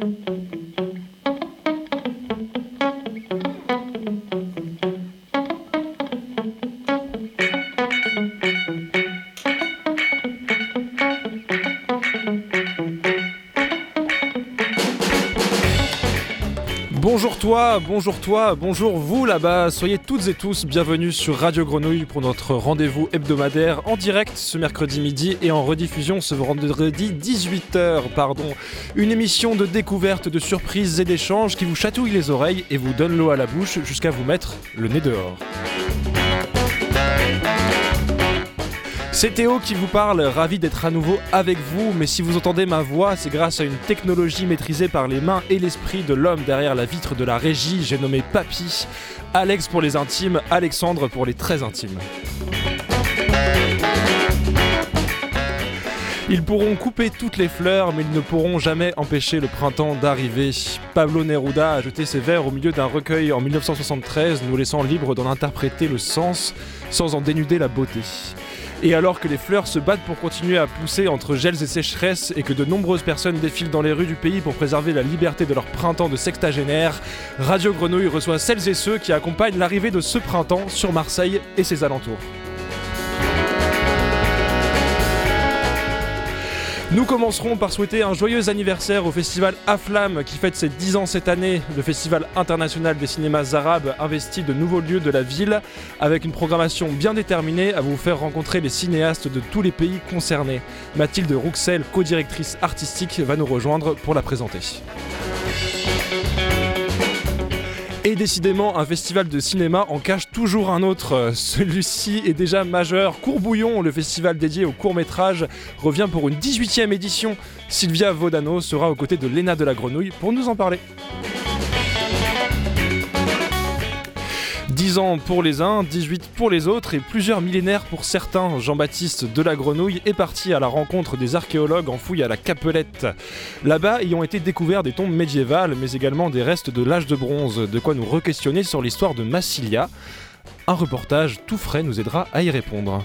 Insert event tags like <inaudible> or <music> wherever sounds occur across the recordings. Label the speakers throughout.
Speaker 1: thank you bonjour toi, bonjour vous là-bas, soyez toutes et tous bienvenus sur Radio Grenouille pour notre rendez-vous hebdomadaire en direct ce mercredi midi et en rediffusion ce vendredi 18h, pardon. Une émission de découverte, de surprises et d'échanges qui vous chatouille les oreilles et vous donne l'eau à la bouche jusqu'à vous mettre le nez dehors. C'est Théo qui vous parle, ravi d'être à nouveau avec vous, mais si vous entendez ma voix, c'est grâce à une technologie maîtrisée par les mains et l'esprit de l'homme derrière la vitre de la régie, j'ai nommé Papy, Alex pour les intimes, Alexandre pour les très intimes. Ils pourront couper toutes les fleurs, mais ils ne pourront jamais empêcher le printemps d'arriver. Pablo Neruda a jeté ses vers au milieu d'un recueil en 1973, nous laissant libres d'en interpréter le sens sans en dénuder la beauté. Et alors que les fleurs se battent pour continuer à pousser entre gels et sécheresses et que de nombreuses personnes défilent dans les rues du pays pour préserver la liberté de leur printemps de sextagénaire, Radio Grenouille reçoit celles et ceux qui accompagnent l'arrivée de ce printemps sur Marseille et ses alentours. Nous commencerons par souhaiter un joyeux anniversaire au festival Aflam qui fête ses 10 ans cette année, le festival international des cinémas arabes investi de nouveaux lieux de la ville avec une programmation bien déterminée à vous faire rencontrer les cinéastes de tous les pays concernés. Mathilde Rouxel, co-directrice artistique, va nous rejoindre pour la présenter. Et décidément, un festival de cinéma en cache toujours un autre. Celui-ci est déjà majeur. Courbouillon, le festival dédié au court métrage, revient pour une 18e édition. Sylvia Vodano sera aux côtés de Léna de la Grenouille pour nous en parler. 10 ans pour les uns, 18 pour les autres et plusieurs millénaires pour certains. Jean-Baptiste de la Grenouille est parti à la rencontre des archéologues en fouille à la Capelette. Là-bas, y ont été découverts des tombes médiévales, mais également des restes de l'âge de bronze, de quoi nous re-questionner sur l'histoire de Massilia. Un reportage tout frais nous aidera à y répondre.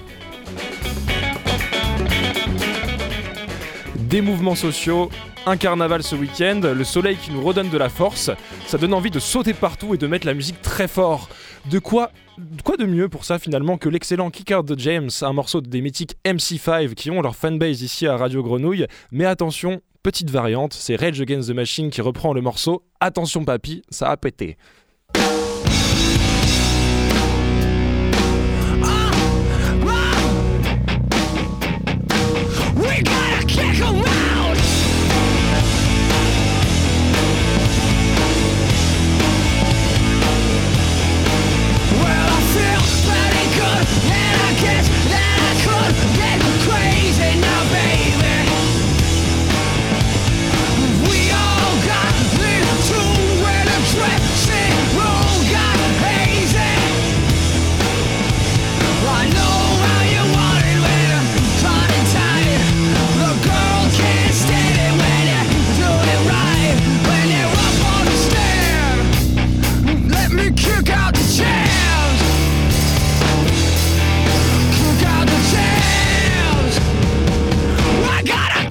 Speaker 1: Des mouvements sociaux, un carnaval ce week-end, le soleil qui nous redonne de la force, ça donne envie de sauter partout et de mettre la musique très fort. De quoi, quoi de mieux pour ça finalement que l'excellent Kick Out the James, un morceau des mythiques MC5 qui ont leur fanbase ici à Radio Grenouille. Mais attention, petite variante, c'est Rage Against the Machine qui reprend le morceau. Attention papy, ça a pété.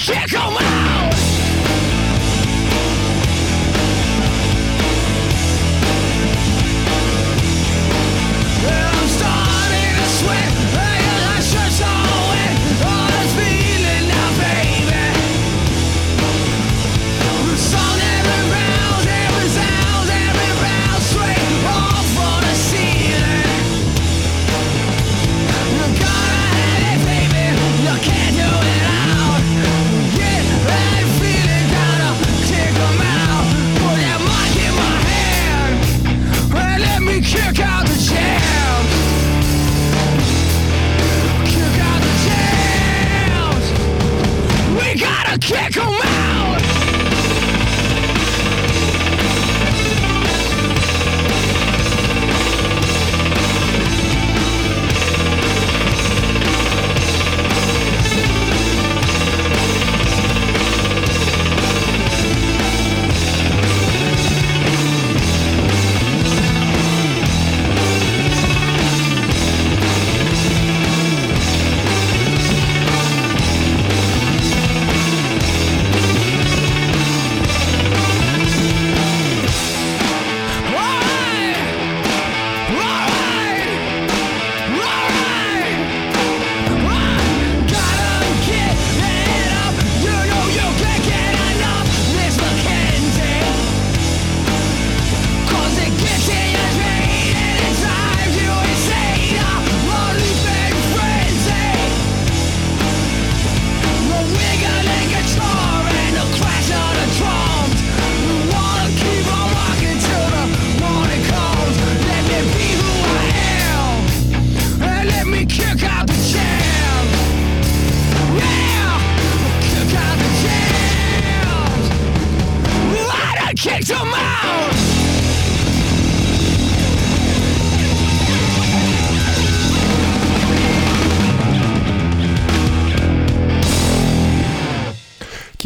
Speaker 2: kick 'em out!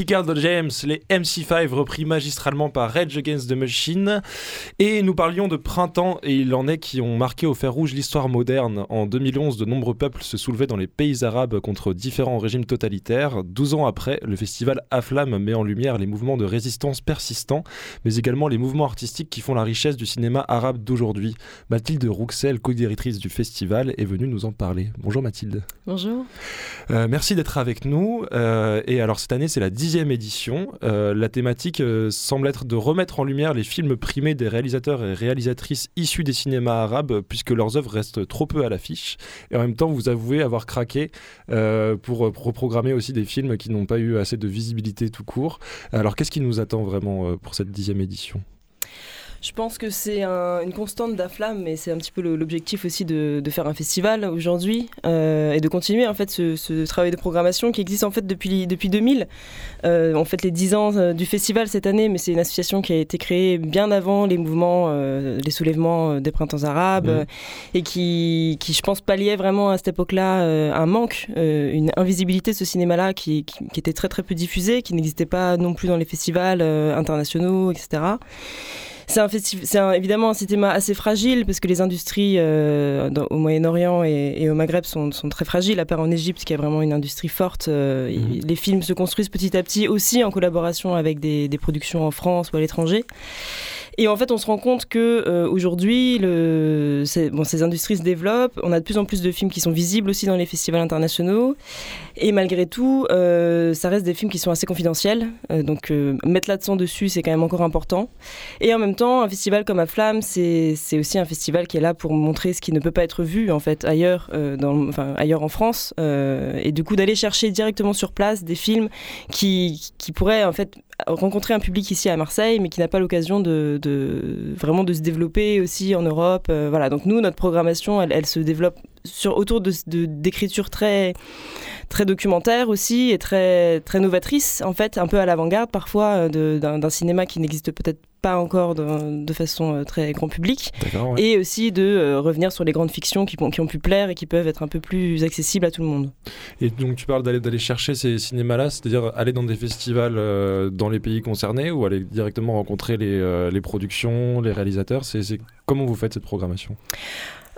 Speaker 1: Kickard James, les MC5 repris magistralement par Rage Against the Machine. Et nous parlions de printemps, et il en est qui ont marqué au fer rouge l'histoire moderne. En 2011, de nombreux peuples se soulevaient dans les pays arabes contre différents régimes totalitaires. 12 ans après, le festival Aflam met en lumière les mouvements de résistance persistants, mais également les mouvements artistiques qui font la richesse du cinéma arabe d'aujourd'hui. Mathilde Rouxel, co-directrice du festival, est venue nous en parler. Bonjour Mathilde.
Speaker 3: Bonjour.
Speaker 1: Euh, merci d'être avec nous. Euh, et alors cette année, c'est la dixième édition. Euh, la thématique euh, semble être de remettre en lumière les films primés des réalisateurs et réalisatrices issus des cinémas arabes, puisque leurs œuvres restent trop peu à l'affiche. Et en même temps, vous avouez avoir craqué euh, pour reprogrammer aussi des films qui n'ont pas eu assez de visibilité tout court. Alors qu'est-ce qui nous attend vraiment pour cette dixième édition?
Speaker 3: Je pense que c'est un- une constante d'Aflam, mais c'est un petit peu l'objectif aussi de, de faire un festival aujourd'hui euh, et de continuer en fait ce, ce travail de programmation qui existe en fait depuis, depuis 2000. Euh, on fait les 10 ans euh, du festival cette année, mais c'est une association qui a été créée bien avant les mouvements, euh, les soulèvements des printemps arabes et qui, qui, je pense, palliait vraiment à cette époque-là un manque, une invisibilité de ce cinéma-là qui, qui, qui était très très peu diffusé, qui n'existait pas non plus dans les festivals internationaux, etc. C'est un c'est un- évidemment un cinéma assez fragile parce que les industries euh, dans- au Moyen-Orient et, et au Maghreb sont, sont très fragiles, à part en Égypte qui a vraiment une industrie forte. euh,
Speaker 1: Mhm.
Speaker 3: Les films se construisent petit à petit aussi en collaboration avec des, des productions en France ou à l'étranger. Et en fait, on se rend compte que euh, aujourd'hui, bon, ces industries se développent. On a de plus en plus de films qui sont visibles aussi dans les festivals internationaux. Et malgré tout, euh, ça reste des films qui sont assez confidentiels. Euh, donc euh, mettre l'accent dessus, c'est quand même encore important. Et en même temps, un festival comme Aflam, c'est c'est aussi un festival qui est là pour montrer ce qui ne peut pas être vu en fait ailleurs, euh, dans, enfin, ailleurs en France. Euh, et du coup, d'aller chercher directement sur place des films qui, qui pourraient en fait rencontrer un public ici à Marseille, mais qui n'a pas l'occasion de, vraiment de se développer aussi en Europe. Euh, voilà. Donc nous, notre programmation, elle se développe sur, autour de de- d'écritures très très documentaire aussi et très très novatrice en fait un peu à l'avant-garde parfois euh, d'un cinéma qui n'existe peut-être pas encore de, de façon euh, très grand public
Speaker 1: ouais.
Speaker 3: et aussi de euh, revenir sur les grandes fictions qui, ont- qui ont pu plaire et qui peuvent être un peu plus accessibles à tout le monde.
Speaker 1: Et donc tu parles d'aller d'aller chercher ces cinémas-là, c'est-à-dire aller dans des festivals euh, dans les pays concernés ou aller directement rencontrer les, euh, les productions, les réalisateurs. C'est- comment vous faites cette programmation?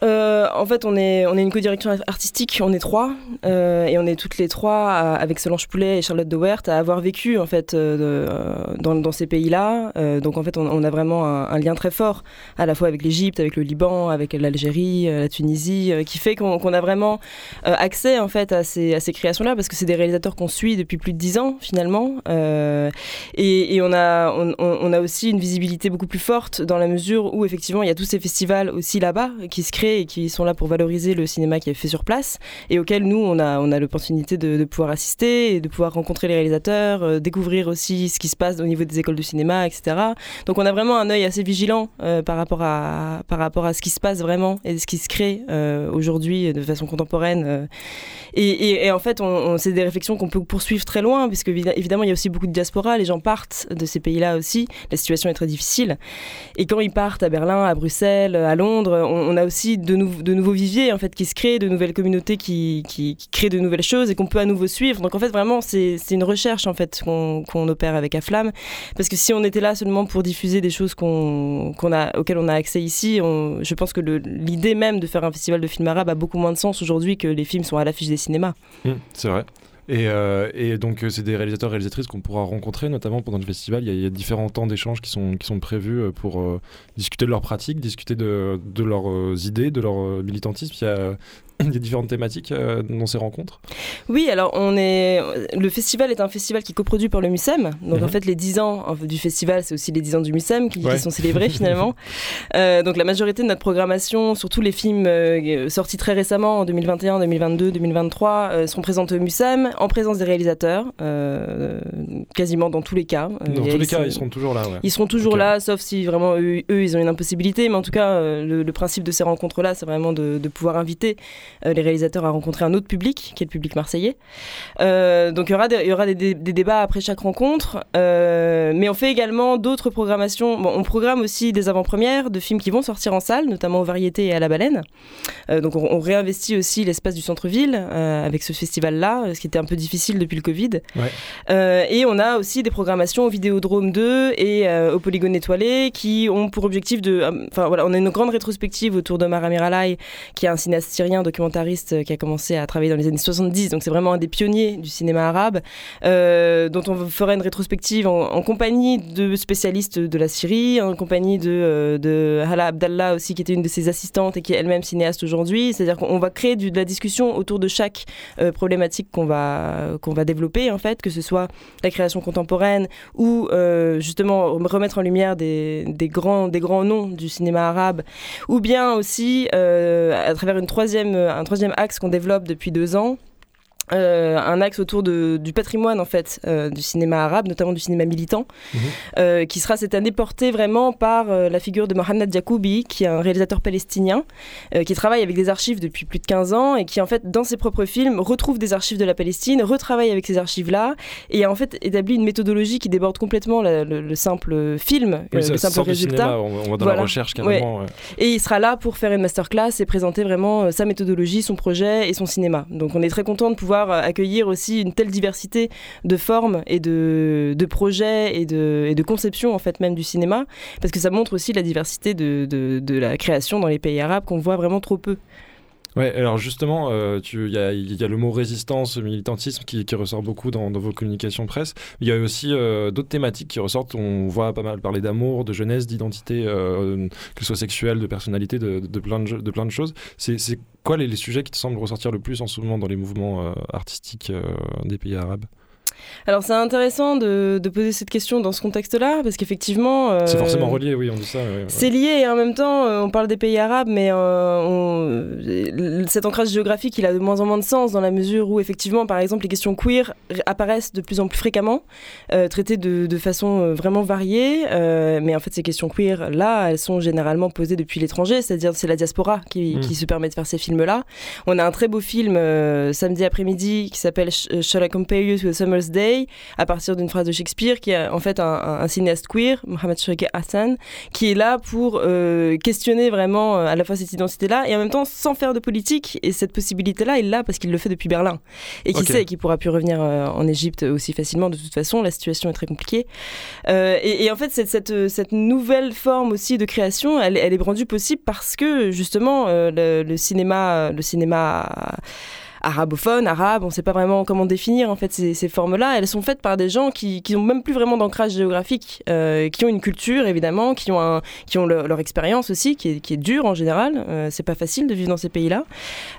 Speaker 3: Euh, en fait, on est, on est une co-direction artistique, on est trois, euh, et on est toutes les trois, à- avec Solange Poulet et Charlotte de Wert, à avoir vécu en fait euh, euh, dans, ces pays-là. Euh, donc en fait, on, a vraiment un, lien très fort, à la fois avec l'Égypte, avec le Liban, avec l'Algérie, euh, la Tunisie, euh, qui fait qu'on a vraiment euh, accès en fait à ces, à ces créations-là, parce que c'est des réalisateurs qu'on suit depuis plus de dix ans finalement, Euh, et, on a, on a aussi une visibilité beaucoup plus forte dans la mesure où effectivement il y a tous ces festivals aussi là-bas qui se créent et qui sont là pour valoriser le cinéma qui est fait sur place et auquel nous on a, on a l'opportunité de, pouvoir assister et de pouvoir rencontrer les réalisateurs, euh, découvrir aussi ce qui se passe au niveau des écoles de cinéma, etc. Donc on a vraiment un œil assez vigilant euh, par, rapport à, par rapport à ce qui se passe vraiment et ce qui se crée euh, aujourd'hui de façon contemporaine. Et, en fait, c'est des réflexions qu'on peut poursuivre très loin, puisque évi- évidemment, il y a aussi beaucoup de diaspora, les gens partent de ces pays-là aussi, la situation est très difficile. Et quand ils partent à Berlin, à Bruxelles, à Londres, on, on a aussi de, de nouveaux viviers en fait, qui se créent, de nouvelles communautés qui, qui- créent de nouvelles choses et qu'on peut à nouveau suivre. Donc en fait, vraiment, c'est une recherche en fait, qu'on opère avec Aflam. Parce que si on était là seulement pour diffuser des choses qu'on a, auxquelles on a accès ici, je pense que l'idée même de faire un festival de films arabes a beaucoup moins de sens aujourd'hui que les films sont à l'affiche des cinémas.
Speaker 1: Hum, C'est vrai. Et, euh, et donc euh, c'est des réalisateurs réalisatrices qu'on pourra rencontrer notamment pendant le festival. Il y a, différents temps d'échange qui sont, qui sont prévus euh, pour discuter de leurs pratiques, discuter de, leurs idées, de leur militantisme. <coughs> des différentes thématiques euh, dans ces rencontres.
Speaker 3: Oui, alors on est. Le festival est un festival qui est coproduit par le MUSEM. Donc
Speaker 1: Mhm.
Speaker 3: en fait, les 10 ans du festival, c'est aussi les 10 ans du MUSEM qui, qui sont célébrés finalement. <laughs> Euh, donc la majorité de notre programmation, surtout les films euh, sortis très récemment en 2021, 2022, 2023, euh, seront présentés au MUSEM en présence des réalisateurs, quasiment dans tous les cas.
Speaker 1: Dans tous les cas, ils seront toujours là. Ouais.
Speaker 3: Ils seront toujours là, sauf si vraiment eux, eux, ils ont une impossibilité. Mais en tout cas, le, le principe de ces rencontres-là, c'est vraiment de, de pouvoir inviter les réalisateurs à rencontrer un autre public, qui est le public marseillais. donc il y aura, des, il y aura des, débats après chaque rencontre, mais on fait également d'autres programmations. Bon, on programme aussi des avant-premières de films qui vont sortir en salle, notamment aux variétés et à la baleine. donc on, on, réinvestit aussi l'espace du centre-ville avec ce festival-là, ce qui était un peu difficile depuis le Covid. et on a aussi des programmations au Vidéodrome 2 et au Polygone étoilé qui ont pour objectif de. Enfin voilà, on a une grande rétrospective autour d'Omar Amiralay, qui est un cinéaste syrien, documentariste, euh, qui a commencé à travailler dans les années 70. Donc c'est vraiment un des pionniers du cinéma arabe, euh, dont on fera une rétrospective en, compagnie de spécialistes de la Syrie, en compagnie de, euh, de Hala Abdallah aussi, qui était une de ses assistantes et qui est elle-même cinéaste aujourd'hui. C'est-à-dire qu'on va créer de la discussion autour de chaque problématique qu'on va, qu'on va développer, en fait, que ce soit la création contemporaine ou justement remettre en lumière des, grands, des grands noms du cinéma arabe, ou bien aussi à travers une troisième, un troisième axe qu'on développe depuis deux ans, euh, un axe autour de, du patrimoine en fait euh, du cinéma arabe, notamment du cinéma militant, mhm. euh, qui sera cette année porté vraiment par la figure de Mohamed Jacoubi, qui est un réalisateur palestinien, qui travaille avec des archives depuis plus de 15 ans et qui en fait dans ses propres films retrouve des archives de la Palestine, retravaille avec ces archives-là et a en fait établi une méthodologie qui déborde complètement le, simple film, le simple résultat.
Speaker 1: on, va dans la recherche carrément.
Speaker 3: Et il sera là pour faire une masterclass et présenter vraiment sa méthodologie, son projet et son cinéma. Donc on est très content de pouvoir accueillir aussi une telle diversité de formes et de, de projets et de, et de conceptions en fait même du cinéma, parce que ça montre aussi la diversité de, de, de la création dans les pays arabes qu'on voit vraiment trop peu.
Speaker 1: Ouais, alors justement, euh, il y, a, le mot résistance, militantisme qui, ressort beaucoup dans, vos communications presse. Il y a aussi euh, d'autres thématiques qui ressortent. On voit pas mal parler d'amour, de jeunesse, d'identité, que ce soit sexuelle, de personnalité, de, plein, de, choses. C'est quoi les, les, sujets qui te semblent ressortir le plus en ce moment dans les mouvements euh, artistiques euh, des pays arabes?
Speaker 3: Alors c'est intéressant de, poser cette question dans ce contexte-là, parce qu'effectivement...
Speaker 1: Euh, c'est forcément relié, oui, on dit ça.
Speaker 3: C'est lié, et en même temps, euh, on parle des pays arabes, mais euh, cet ancrage géographique, il a de moins en moins de sens, dans la mesure où, effectivement, par exemple, les questions queer apparaissent de plus en plus fréquemment, traitées de, façon vraiment variée, mais en fait, ces questions queer, là, elles sont généralement posées depuis l'étranger, c'est-à-dire c'est la diaspora qui, hmm. qui, se permet de faire ces films-là. On a un très beau film samedi après-midi qui s'appelle Shall I Compare You to a Summer's Day, à partir d'une phrase de Shakespeare, qui est en fait un, cinéaste queer, Mohamed Shawki Hassan, qui est là pour euh, questionner vraiment euh, à la fois cette identité-là et en même temps sans faire de politique. Et cette possibilité-là, il l'a parce qu'il le fait depuis Berlin. Et qui sait qu'il pourra plus revenir euh, en Égypte aussi facilement. De toute façon, la situation est très compliquée. Et, en fait, cette, cette, cette, nouvelle forme aussi de création, elle, elle, est rendue possible parce que justement, le, le cinéma, le cinéma arabophone, arabe, on ne sait pas vraiment comment définir en fait ces, formes-là. Elles sont faites par des gens qui n'ont même plus vraiment d'ancrage géographique, euh, qui ont une culture évidemment, qui ont, un, qui ont leur expérience aussi, qui est, qui est, dure en général. Euh, c'est pas facile de vivre dans ces pays-là,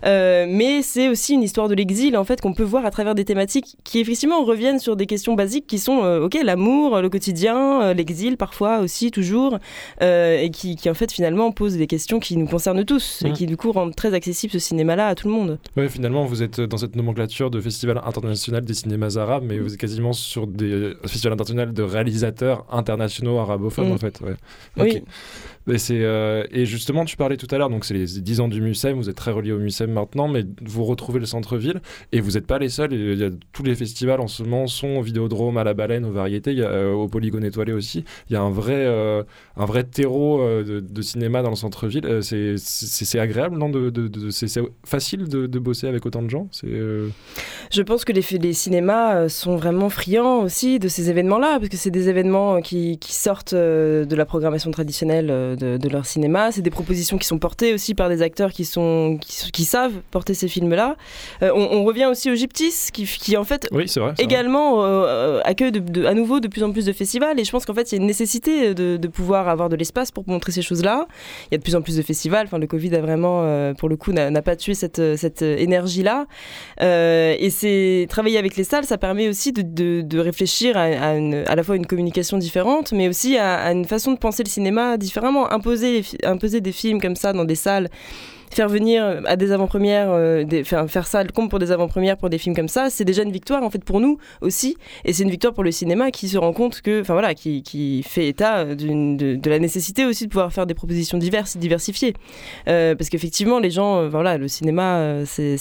Speaker 3: euh, mais c'est aussi une histoire de l'exil en fait qu'on peut voir à travers des thématiques qui effectivement reviennent sur des questions basiques qui sont ok l'amour, le quotidien, l'exil parfois aussi toujours, et qui, qui, en fait finalement posent des questions qui nous concernent tous et mmh. qui du coup rendent très accessible ce cinéma-là à tout le monde.
Speaker 1: Oui, finalement vous êtes dans cette nomenclature de festival international des cinémas arabes, mais vous êtes quasiment sur des festivals internationaux de réalisateurs internationaux arabophones, mm. en fait.
Speaker 3: Oui.
Speaker 1: Et, euh, et justement, tu parlais tout à l'heure, donc c'est les 10 ans du MUSEM, vous êtes très relié au MUSEM maintenant, mais vous retrouvez le centre-ville et vous n'êtes pas les seuls. Il y a, tous les festivals en ce moment sont au Vidéodrome, à la Baleine, aux Variétés, euh, au Polygone étoilé aussi. Il y a un vrai, euh, un vrai terreau de, cinéma dans le centre-ville. c'est agréable, non C'est facile de, bosser avec autant de gens?
Speaker 3: Je pense que les, les cinémas sont vraiment friands aussi de ces événements-là, parce que c'est des événements qui sortent de la programmation traditionnelle de, leur cinéma. C'est des propositions qui sont portées aussi par des acteurs qui, sont, qui, savent porter ces films-là. Euh, on, revient aussi au Gyptis, qui, qui en fait également euh, accueille de, à nouveau de plus en plus de festivals. Et je pense qu'en fait, il y a une nécessité de, pouvoir avoir de l'espace pour montrer ces choses-là. Il y a de plus en plus de festivals. Enfin, le Covid a vraiment, euh, pour le coup, n'a pas tué cette, cette énergie-là. et c'est travailler avec les salles, ça permet aussi de, réfléchir à, à, la fois une communication différente, mais aussi à une façon de penser le cinéma différemment imposer, des films comme ça dans des salles faire venir à des avant-premières, des, faire, faire ça le compte pour des avant-premières pour des films comme ça, c'est déjà une victoire en fait pour nous aussi, et c'est une victoire pour le cinéma qui se rend compte que, enfin voilà, qui, qui fait état de, de, la nécessité aussi de pouvoir faire des propositions diverses, diversifiées, parce qu'effectivement les gens, voilà, le cinéma c'est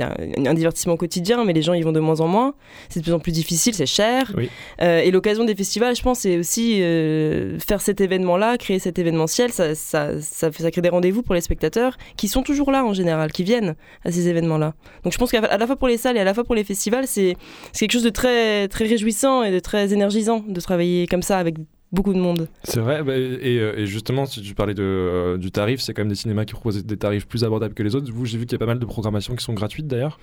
Speaker 3: un, un divertissement quotidien, mais les gens y vont de moins en moins, c'est de plus en plus difficile, c'est cher, et l'occasion des festivals, je pense, c'est aussi faire cet événement-là, créer cet événementiel, ça, ça, ça, ça crée des rendez-vous pour les spectateurs qui sont toujours là en général, qui viennent à ces événements-là. Donc je pense qu'à la fois pour les salles et à la fois pour les festivals, c'est quelque chose de très, très réjouissant et de très énergisant de travailler comme ça avec beaucoup de monde.
Speaker 1: C'est vrai, bah, euh, et, justement, si tu parlais de, euh, du tarif, c'est quand même des cinémas qui proposent des tarifs plus abordables que les autres. Vous, j'ai vu qu'il y a pas mal de programmations qui sont gratuites d'ailleurs.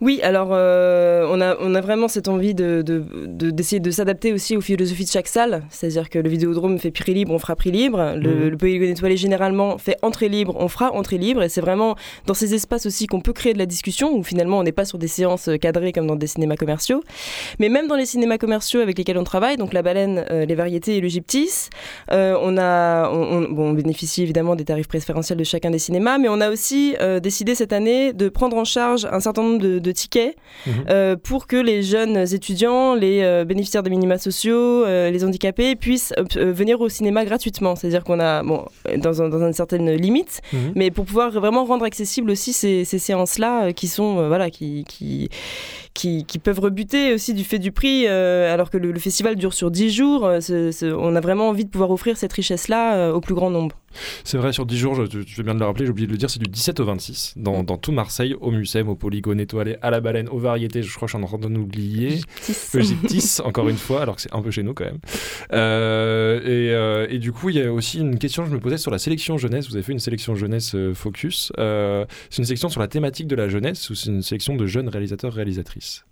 Speaker 3: Oui, alors euh, on, a, on a vraiment cette envie d'essayer de, de, de s'adapter aussi aux philosophies de chaque salle. C'est-à-dire que le Vidéodrome fait prix libre, on fera prix libre. Le, mmh. le Polygone étoilé généralement fait entrée libre, on fera entrée libre. Et c'est vraiment dans ces espaces aussi qu'on peut créer de la discussion, où finalement on n'est pas sur des séances cadrées comme dans des cinémas commerciaux. Mais même dans les cinémas commerciaux avec lesquels on travaille, donc la baleine, les variétés et Euh, on, a, bon, on bénéficie évidemment des tarifs préférentiels de chacun des cinémas, mais on a aussi euh, décidé cette année de prendre en charge un certain nombre de, tickets mhm. euh, pour que les jeunes étudiants, les bénéficiaires des minima sociaux, les handicapés puissent venir au cinéma gratuitement. C'est-à-dire qu'on a, bon, dans, dans, une certaine limite, mhm. mais pour pouvoir vraiment rendre accessible aussi ces, ces séances-là qui sont, voilà, qui, qui qui, peuvent rebuter aussi du fait du prix, alors que le, festival dure sur 10 jours. On a vraiment envie de pouvoir offrir cette richesse-là euh, au plus grand nombre.
Speaker 1: C'est vrai, sur 10 jours, je, je, viens de le rappeler, j'ai oublié de le dire, c'est du 17 au 26, dans, dans, tout Marseille, au Mucem, au Polygone étoilé, à la baleine, aux variétés, je crois que je suis en train de oublier. Le Gyptis, encore une fois, alors que c'est un peu chez nous quand même. <laughs> et, et, du coup, il y a aussi une question que je me posais sur la sélection jeunesse. Vous avez fait une sélection jeunesse Focus. c'est une sélection sur la thématique de la jeunesse ou c'est une sélection de jeunes réalisateurs-réalisatrices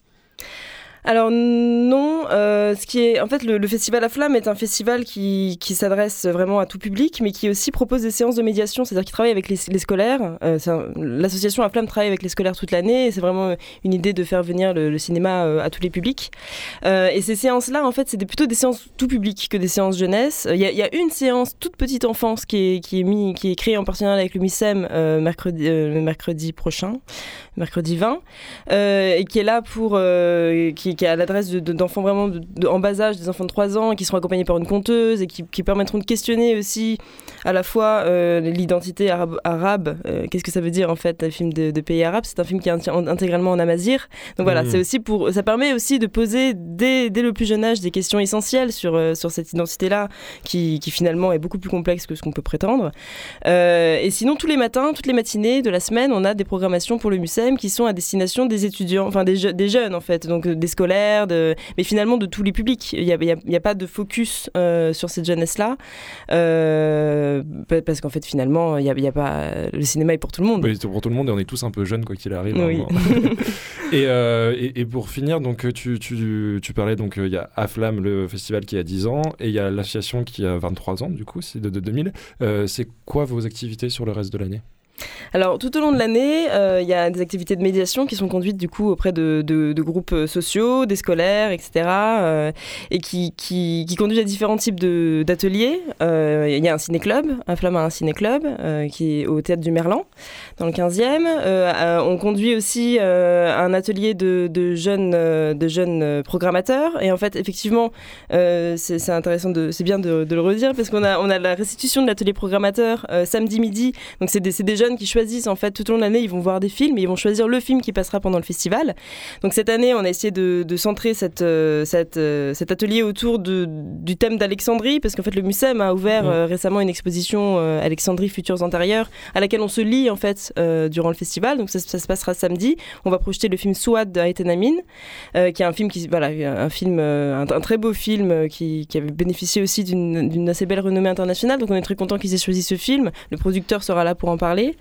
Speaker 3: alors non, euh, ce qui est en fait le, festival à flamme est un festival qui, s'adresse vraiment à tout public, mais qui aussi propose des séances de médiation, c'est-à-dire qu'il travaille avec les, scolaires. Euh, l'association à flamme travaille avec les scolaires toute l'année, et c'est vraiment une idée de faire venir le, cinéma euh, à tous les publics. et ces séances-là, en fait, c'est plutôt des séances tout public que des séances jeunesse. Il y, a une séance toute petite enfance qui est, qui est créée en partenariat avec le MISEM mercredi, mercredi prochain, mercredi 20, et qui est là pour qui qui, est à l'adresse d'enfants vraiment en bas âge, des enfants de 3 ans, qui seront accompagnés par une conteuse et qui, permettront de questionner aussi à la fois euh, l'identité arabe. Euh, qu'est-ce que ça veut dire en fait, un film de, pays arabes C'est un film qui est intégralement en amazir. Donc voilà, mmh. c'est aussi pour, ça permet aussi de poser dès, dès, le plus jeune âge des questions essentielles sur, euh, sur cette identité-là, qui, qui, finalement est beaucoup plus complexe que ce qu'on peut prétendre. et sinon, tous les matins, toutes les matinées de la semaine, on a des programmations pour le MUSEM qui sont à destination des étudiants, enfin des, des jeunes en fait, donc des scolaires de, mais finalement de tous les publics. Il n'y a, a, pas de focus sur cette jeunesse-là, euh, parce qu'en fait, finalement, il y a, y a, pas, le cinéma est pour tout le monde.
Speaker 1: Oui, c'est pour tout le monde et on est tous un peu jeunes, quoi qu'il arrive. <laughs> <laughs> Euh, et, et, pour finir, donc, tu, tu, tu parlais, donc il y a AFLAM, le festival qui a 10 ans, et il y a l'association qui a 23 ans, du coup, c'est de, de 2000. c'est quoi vos activités sur le reste de l'année?
Speaker 3: Alors, tout au long de l'année, euh, il y a des activités de médiation qui sont conduites du coup auprès de, groupes sociaux, des scolaires, etc. Euh, et qui, qui, conduisent à différents types d'ateliers. Euh, il y a un ciné-club, un flamme a un ciné-club qui est au théâtre du Merlan, dans le 15e. on conduit aussi un atelier de, jeunes, de jeunes programmateurs. Et en fait, effectivement, c'est intéressant, c'est bien de, le redire parce qu'on a, on a la restitution de l'atelier programmateur samedi midi. Donc, c'est des, des jeunes qui choisissent en fait tout au long de l'année, ils vont voir des films et ils vont choisir le film qui passera pendant le festival. Donc cette année, on a essayé de, centrer cette, euh, cette, euh, cet atelier autour de, du thème d'Alexandrie, parce qu'en fait le MUSEM a ouvert euh, récemment une exposition Alexandrie Futurs Antérieurs, à laquelle on se lit en fait durant le festival. Donc ça, se passera samedi. On va projeter le film Souad de Amin, qui est un film qui, voilà, un film, un, très beau film qui, qui avait bénéficié aussi d'une assez belle renommée internationale. Donc on est très content qu'ils aient choisi ce film. Le producteur sera là pour en parler.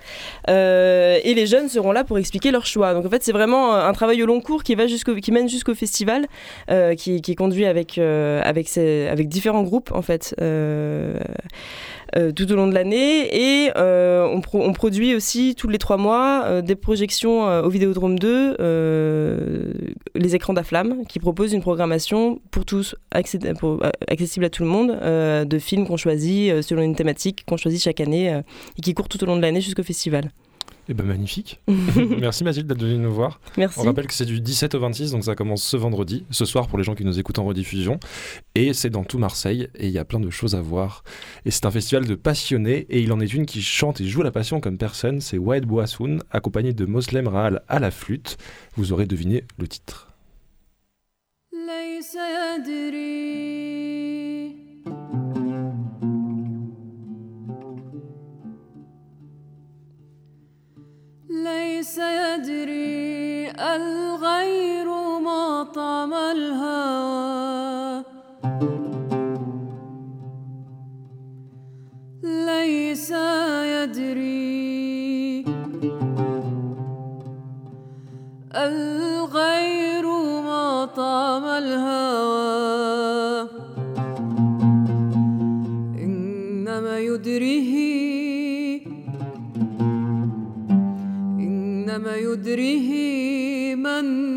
Speaker 3: Euh, et les jeunes seront là pour expliquer leur choix. Donc en fait, c'est vraiment un travail au long cours qui, mène jusqu'au festival, euh, qui, est conduit avec, euh, avec différents groupes en fait. Tout au long de l'année. Et on, on, produit aussi tous les trois mois des projections au Vidéodrome 2, les écrans d'Aflamme, qui proposent une programmation pour tous, accessible à tout le monde, de films qu'on choisit selon une thématique qu'on choisit chaque année et qui court tout au long de l'année jusqu'au festival.
Speaker 1: Eh ben magnifique. <laughs> Merci Mathilde d'être venue nous voir.
Speaker 3: Merci.
Speaker 1: On rappelle que c'est du 17 au 26, donc ça commence ce vendredi, ce soir pour les gens qui nous écoutent en rediffusion. Et c'est dans tout Marseille, et il y a plein de choses à voir. Et c'est un festival de passionnés, et il en est une qui chante et joue la passion comme personne, c'est Wade Boassoun, accompagné de Moslem Rahal à la flûte. Vous aurez deviné le titre.
Speaker 4: ليس يدري الغير ما طعم الهوى ليس يدري الغير ما طعم الهوى إنما يدريه من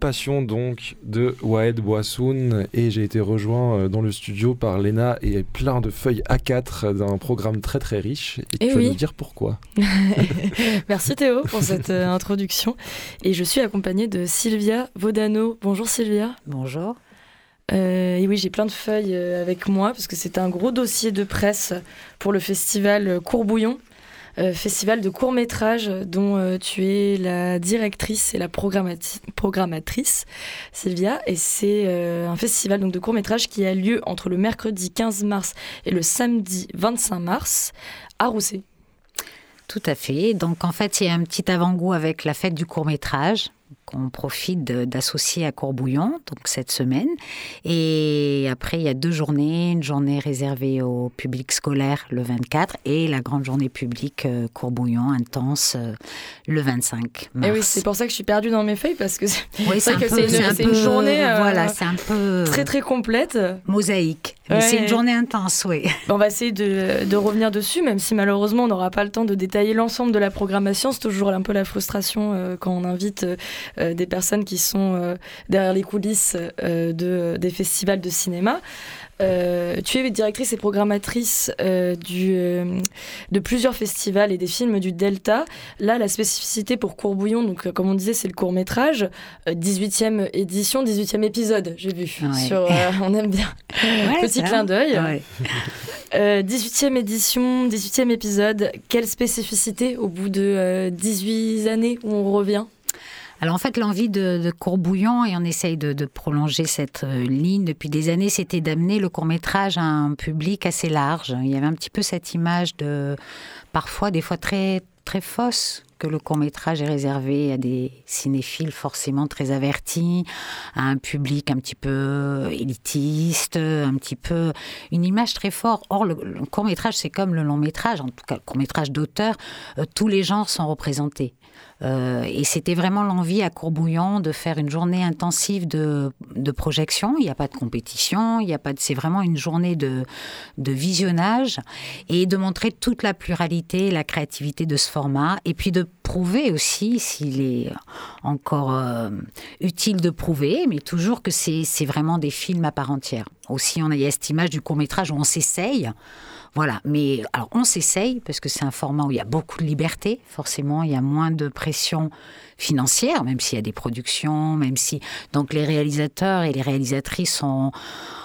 Speaker 1: passion donc de Wahed Boissoun et j'ai été rejoint euh, dans le studio par Léna et plein de feuilles A4 d'un programme très très riche et,
Speaker 5: eh
Speaker 1: tu vas nous dire pourquoi. <laughs>
Speaker 5: Merci Théo pour cette euh, introduction et je suis accompagnée de Sylvia Vodano. Bonjour Sylvia.
Speaker 6: Bonjour.
Speaker 5: Euh, et oui, j'ai plein de feuilles avec moi parce que c'est un gros dossier de presse pour le festival Courbouillon festival de court métrage dont euh, tu es la directrice et la programmatrice, Sylvia. Et c'est euh, un festival donc, de court métrage qui a lieu entre le mercredi 15 mars et le samedi 25 mars à Rousset.
Speaker 6: Tout à fait. Donc en fait, il y a un petit avant-goût avec la fête du court métrage qu'on profite d'associer à Courbouillon, donc cette semaine. Et après, il y a deux journées, une journée réservée au public scolaire le 24 et la grande journée publique euh, Courbouillon intense euh, le 25 mars.
Speaker 5: Et oui, c'est pour ça que je suis perdue dans mes feuilles parce que c'est
Speaker 6: oui,
Speaker 5: une, une, journée
Speaker 6: voilà, c'est un peu
Speaker 5: très très complète,
Speaker 6: mosaïque. Mais c'est une journée intense, oui.
Speaker 5: On va essayer de, de revenir dessus, même si malheureusement on n'aura pas le temps de détailler l'ensemble de la programmation. C'est toujours un peu la frustration euh, quand on invite des personnes qui sont euh, derrière les coulisses euh, de, des festivals de cinéma. Euh, tu es directrice et programmatrice euh, du, euh, de plusieurs festivals et des films du Delta. Là, la spécificité pour Courbouillon, donc euh, comme on disait, c'est le court métrage. 18e édition, 18e épisode, j'ai vu.
Speaker 6: Ouais.
Speaker 5: Sur, euh, on aime bien. <laughs>
Speaker 6: Ouais,
Speaker 5: Petit clin d'œil.
Speaker 6: Ouais.
Speaker 5: Euh, 18e édition, 18e épisode. Quelle spécificité au bout de euh, 18 années où on revient?
Speaker 6: Alors en fait, l'envie de, de Courbouillon, et on essaye de, prolonger cette euh, ligne depuis des années, c'était d'amener le court métrage à un public assez large. Il y avait un petit peu cette image de, parfois, des fois très très fausse, que le court métrage est réservé à des cinéphiles forcément très avertis, à un public un petit peu élitiste, un petit peu une image très forte. Or, le, le court métrage, c'est comme le long métrage, en tout cas le court métrage d'auteur, euh, tous les genres sont représentés. Euh, et c'était vraiment l'envie à Courbouillon de faire une journée intensive de, de projection. Il n'y a pas de compétition, il y a pas de, c'est vraiment une journée de, de visionnage et de montrer toute la pluralité, la créativité de ce format, et puis de prouver aussi, s'il est encore euh, utile de prouver, mais toujours que c'est, c'est vraiment des films à part entière. Aussi, on a, il y a cette image du court métrage où on s'essaye. Voilà, mais alors on s'essaye parce que c'est un format où il y a beaucoup de liberté, forcément, il y a moins de pression financière, même s'il y a des productions, même si donc les réalisateurs et les réalisatrices sont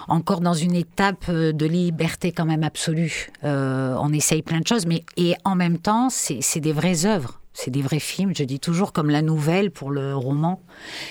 Speaker 6: encore dans une étape euh, de liberté quand même absolue. Euh, on essaye plein de choses, mais et en même temps, c'est des vraies œuvres. C'est des vrais films, je dis toujours comme la nouvelle pour le roman.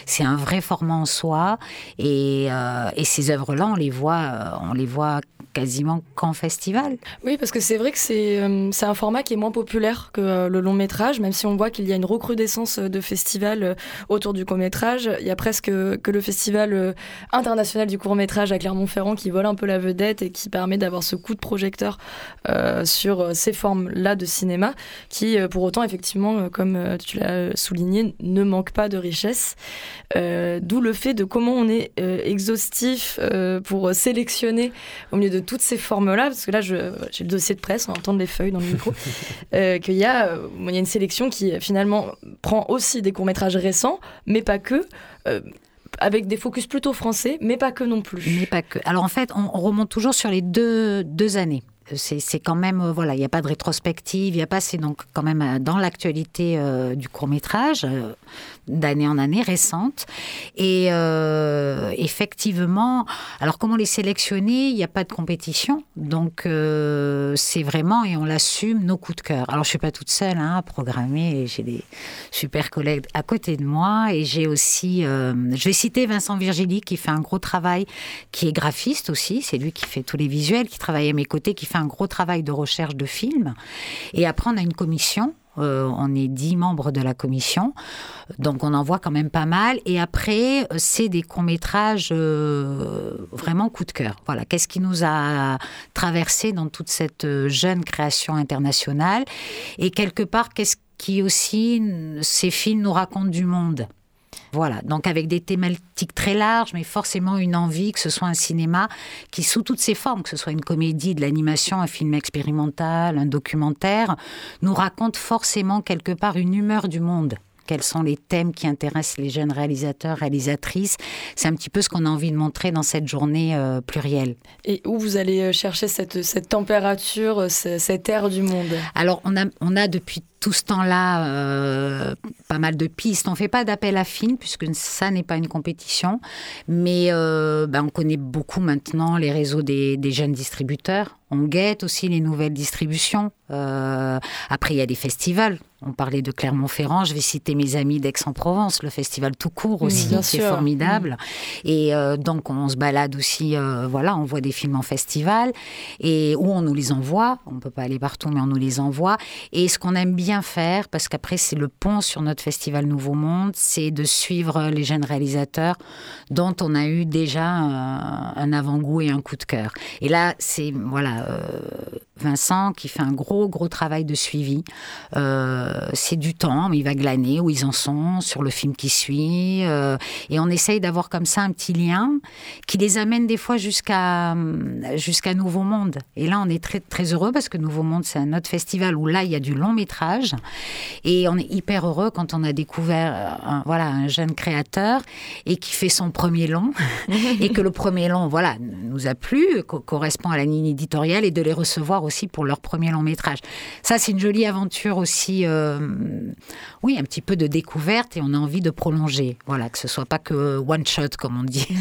Speaker 6: C'est un vrai format en soi. Et, euh, et ces œuvres-là, on les voit, on les voit quasiment qu'en festival.
Speaker 5: Oui, parce que c'est vrai que c'est euh, un format qui est moins populaire que euh, le long métrage, même si on voit qu'il y a une recrudescence de festivals euh, autour du court métrage. Il y a presque que le festival euh, international du court métrage à Clermont-Ferrand qui vole un peu la vedette et qui permet d'avoir ce coup de projecteur euh, sur euh, ces formes-là de cinéma, qui euh, pour autant, effectivement, euh, comme euh, tu l'as souligné, ne manque pas de richesse. Euh, D'où le fait de comment on est euh, exhaustif euh, pour sélectionner au milieu de toutes ces formes-là, parce que là, j'ai le dossier de presse, on va entendre les feuilles dans le micro, <laughs> euh, qu'il y, a, euh, il y a une sélection qui finalement prend aussi des courts-métrages récents, mais pas que, euh, avec des focus plutôt français, mais pas que non plus.
Speaker 6: Mais pas que. Alors en fait, on, on remonte toujours sur les deux, deux années. C'est quand même, voilà, il n'y a pas de rétrospective, il n'y a pas, c'est donc quand même dans l'actualité euh, du court métrage, d'année en année, récente. Et euh, effectivement, alors comment les sélectionner Il n'y a pas de compétition, donc euh, c'est vraiment, et on l'assume, nos coups de cœur. Alors je suis pas toute seule hein, à programmer, j'ai des super collègues à côté de moi, et j'ai aussi, euh, je vais citer Vincent Virgili qui fait un gros travail, qui est graphiste aussi, c'est lui qui fait tous les visuels, qui travaille à mes côtés, qui fait un gros travail de recherche de films. Et après, on a une commission. Euh, on est dix membres de la commission, donc on en voit quand même pas mal. Et après, c'est des courts-métrages euh, vraiment coup de cœur. Voilà, qu'est-ce qui nous a traversé dans toute cette euh, jeune création internationale? Et quelque part, qu'est-ce qui aussi, ces films nous racontent du monde? Voilà, donc avec des thématiques très larges, mais forcément une envie que ce soit un cinéma qui, sous toutes ses formes, que ce soit une comédie, de l'animation, un film expérimental, un documentaire, nous raconte forcément quelque part une humeur du monde. Quels sont les thèmes qui intéressent les jeunes réalisateurs, réalisatrices? C'est un petit peu ce qu'on a envie de montrer dans cette journée euh, plurielle.
Speaker 5: Et où vous allez euh, chercher cette, cette température, euh, ce- cet air du monde?
Speaker 6: Alors, on a, on a depuis tout ce temps-là euh, pas mal de pistes. On ne fait pas d'appel à films puisque ça n'est pas une compétition. Mais euh, ben, on connaît beaucoup maintenant les réseaux des, des jeunes distributeurs. On guette aussi les nouvelles distributions. Euh, après, il y a des festivals. On parlait de Clermont-Ferrand. Je vais citer mes amis d'Aix-en-Provence, le festival tout court
Speaker 5: Mm,
Speaker 6: aussi,
Speaker 5: bien
Speaker 6: qui
Speaker 5: sûr.
Speaker 6: est formidable. Et euh, donc, on se balade aussi. euh, voilà, on voit des films en festival et où on nous les envoie. On peut pas aller partout, mais on nous les envoie. Et ce qu'on aime bien faire, parce qu'après c'est le pont sur notre festival Nouveau Monde, c'est de suivre les jeunes réalisateurs dont on a eu déjà un avant-goût et un coup de cœur. Et là, c'est voilà. Euh, Vincent qui fait un gros gros travail de suivi. Euh, c'est du temps, mais il va glaner où ils en sont sur le film qui suit, euh, et on essaye d'avoir comme ça un petit lien qui les amène des fois jusqu'à jusqu'à Nouveau Monde. Et là, on est très très heureux parce que Nouveau Monde c'est un autre festival où là il y a du long métrage, et on est hyper heureux quand on a découvert un, voilà un jeune créateur et qui fait son premier long <laughs> et que le premier long voilà nous a plu, co- correspond à la ligne éditoriale et de les recevoir aussi pour leur premier long métrage. Ça, c'est une jolie aventure aussi, euh, oui, un petit peu de découverte et on a envie de prolonger. Voilà, que ce soit pas que one shot, comme on dit. <laughs>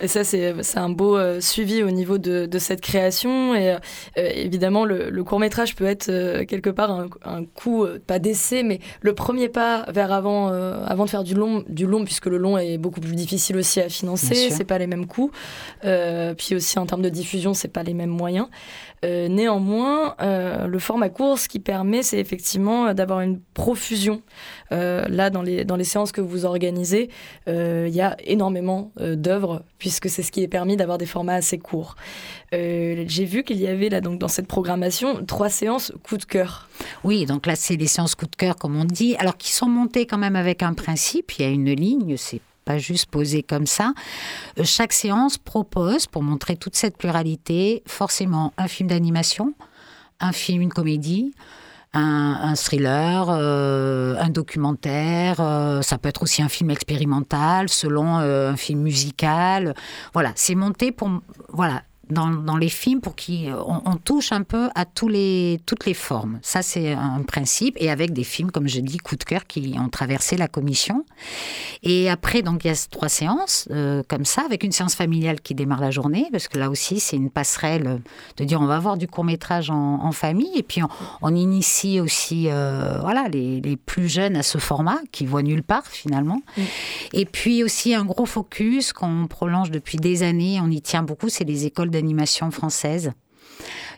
Speaker 5: Et ça, c'est c'est un beau euh, suivi au niveau de, de cette création. Et euh, évidemment, le, court métrage peut être euh, quelque part un, un coup, euh, pas d'essai, mais le premier pas vers avant, euh, avant de faire du long, du long, puisque le long est beaucoup plus difficile aussi à financer.
Speaker 6: sûr.
Speaker 5: C'est pas les mêmes coûts. Euh, puis aussi en termes de diffusion, c'est pas les mêmes moyens. Euh, néanmoins, euh, le format court, ce qui permet, c'est effectivement euh, d'avoir une profusion. Là, dans les, dans les séances que vous organisez, il y a énormément d'œuvres, puisque c'est ce qui est permis d'avoir des formats assez courts. J'ai vu qu'il y avait là, donc, dans cette programmation, trois séances coup de cœur.
Speaker 6: Oui, donc là, c'est les séances coup de cœur, comme on dit, alors qui sont montées quand même avec un principe. Il y a une ligne, c'est pas juste posé comme ça. Euh, Chaque séance propose, pour montrer toute cette pluralité, forcément un film d'animation, un film, une comédie, un, un thriller, euh, un documentaire, euh, ça peut être aussi un film expérimental, selon un film musical. Voilà, c'est monté pour voilà dans, dans les films pour qu'on on touche un peu à tous les, toutes les formes. Ça, c'est un principe. Et avec des films, comme je dis, coup de cœur qui ont traversé la commission. Et après, donc, il y a trois séances, euh, comme ça, avec une séance familiale qui démarre la journée, parce que là aussi, c'est une passerelle euh, de dire on va voir du court-métrage en, en famille. Et puis, on, on initie aussi euh, voilà, les, les plus jeunes à ce format, qui voient nulle part, finalement. Et puis aussi, un gros focus qu'on prolonge depuis des années, on y tient beaucoup, c'est les écoles d'animation françaises.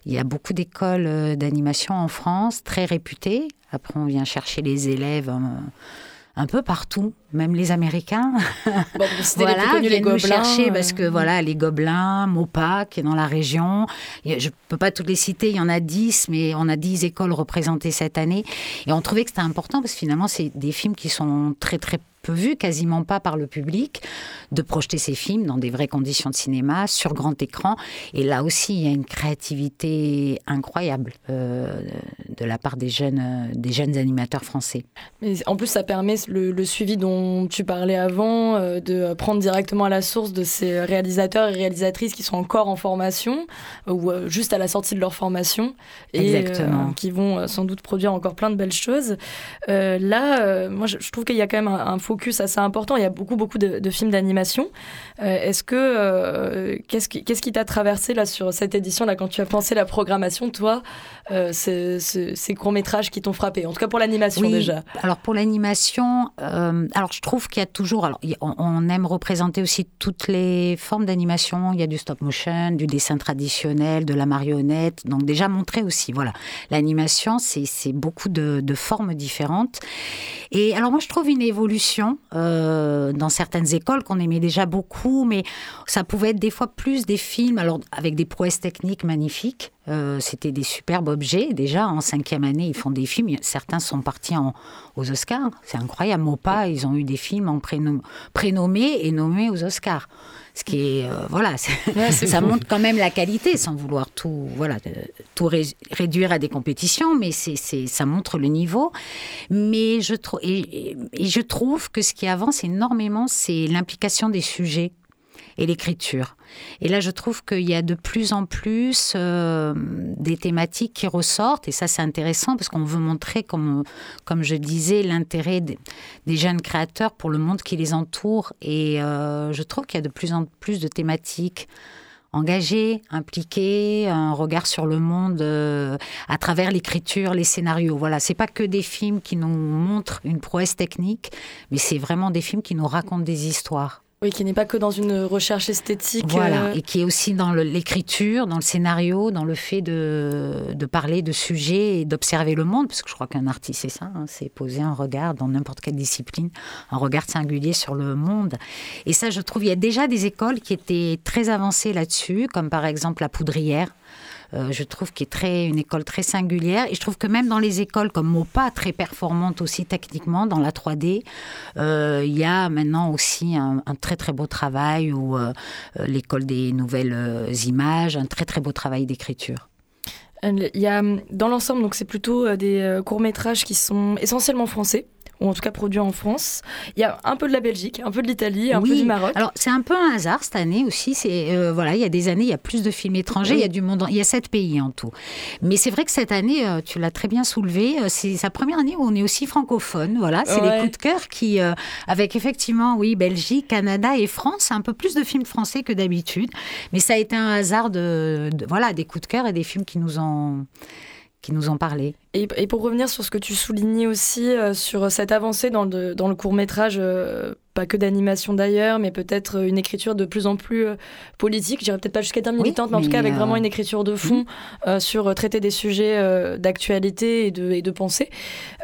Speaker 6: Il y a beaucoup d'écoles euh, d'animation en France, très réputées. Après, on vient chercher les élèves euh, un peu partout, même les Américains.
Speaker 5: Bon, les plus
Speaker 6: voilà,
Speaker 5: les
Speaker 6: viennent nous chercher
Speaker 5: euh,
Speaker 6: parce que voilà, les Gobelins, Mopa, qui est dans la région. Je peux pas toutes les citer, il y en a 10, mais on a 10 écoles représentées cette année. Et on trouvait que c'était important parce que finalement, c'est des films qui sont très, très peu vus, quasiment pas par le public, de projeter ces films dans des vraies conditions de cinéma, sur grand écran. Et là aussi, il y a une créativité incroyable euh, de la part des jeunes, euh, des jeunes animateurs français.
Speaker 5: Mais en plus, ça permet le, le suivi dont tu parlais avant, euh, de prendre directement à la source de ces réalisateurs et réalisatrices qui sont encore en formation euh, ou euh, juste à la sortie de leur formation et qui vont sans doute produire encore plein de belles choses. Là, moi, je, je trouve qu'il y a quand même un, un focus assez important. Il y a beaucoup, beaucoup de, de films d'animation. Est-ce que qu'est-ce qui t'a traversé là sur cette édition là quand tu as pensé la programmation, toi, ces, ces- ces courts métrages qui t'ont frappé? En tout cas pour l'animation
Speaker 6: Oui,
Speaker 5: déjà.
Speaker 6: Alors pour l'animation, euh, alors je trouve qu'il y a toujours, alors on, aime représenter aussi toutes les formes d'animation. Il y a du stop motion, du dessin traditionnel, de la marionnette. Donc déjà montrer aussi, voilà, l'animation, c'est beaucoup de, de formes différentes. Et alors moi je trouve une évolution euh, dans certaines écoles qu'on aimait déjà beaucoup, mais ça pouvait être des fois plus des films, alors avec des prouesses techniques magnifiques. Euh, C'était des superbes objets. Déjà, en cinquième année, ils font des films. Certains sont partis en, aux Oscars. C'est incroyable. Mopa, ils ont eu des films en prénom- prénommés et nommés aux Oscars. Ce qui est, euh, voilà, <laughs> ça
Speaker 5: fou.
Speaker 6: montre quand même la qualité, sans vouloir tout, voilà, tout ré- réduire à des compétitions, mais c'est, ça montre le niveau. Mais je trouve, et, et- et je trouve que ce qui avance énormément, c'est l'implication des sujets et l'écriture. Et là, je trouve qu'il y a de plus en plus euh, des thématiques qui ressortent, et ça, c'est intéressant parce qu'on veut montrer, comme, comme je disais, l'intérêt des, jeunes créateurs pour le monde qui les entoure. Et euh, je trouve qu'il y a de plus en plus de thématiques engagées, impliquées, un regard sur le monde euh, à travers l'écriture, les scénarios. Voilà, c'est pas que des films qui nous montrent une prouesse technique, mais c'est vraiment des films qui nous racontent des histoires.
Speaker 5: Oui, qui n'est pas que dans une recherche esthétique.
Speaker 6: Voilà,
Speaker 5: euh,
Speaker 6: et qui est aussi dans l'écriture, dans le scénario, dans le fait de, de parler de sujets et d'observer le monde, parce que je crois qu'un artiste, c'est ça, hein, c'est poser un regard dans n'importe quelle discipline, un regard singulier sur le monde. Et ça, je trouve, il y a déjà des écoles qui étaient très avancées là-dessus, comme par exemple la Poudrière. Euh, je trouve, qui est très, une école très singulière. Et je trouve que même dans les écoles comme MOPA, très performantes aussi techniquement dans la 3D, euh, il y a maintenant aussi un, très très beau travail ou euh, l'école des nouvelles images, un très très beau travail d'écriture.
Speaker 5: Il y a, dans l'ensemble, donc c'est plutôt des euh, courts-métrages qui sont essentiellement français, ou en tout cas produits en France. Il y a un peu de la Belgique, un peu de l'Italie, un peu du Maroc.
Speaker 6: Alors c'est un peu un hasard cette année aussi. C'est euh, voilà, il y a des années, il y a plus de films étrangers, il y a du monde, en- il y a sept pays en tout. Mais c'est vrai que cette année, euh, tu l'as très bien soulevé, euh, c'est sa première année où on est aussi francophone. Voilà, c'est
Speaker 5: Ouais.
Speaker 6: les coups de cœur qui, euh, avec effectivement, oui, Belgique, Canada et France, un peu plus de films français que d'habitude. Mais ça a été un hasard de, de- voilà des coups de cœur et des films qui nous ont qui nous ont parlé.
Speaker 5: Et, pour revenir sur ce que tu soulignais aussi, euh, sur cette avancée dans le, dans le court métrage, pas que d'animation d'ailleurs, mais peut-être une écriture de plus en plus euh, politique, je dirais peut-être pas jusqu'à être militante, mais en tout cas avec
Speaker 6: euh,
Speaker 5: vraiment une écriture de fond euh, sur euh, traiter des sujets euh, d'actualité et de, et de pensée.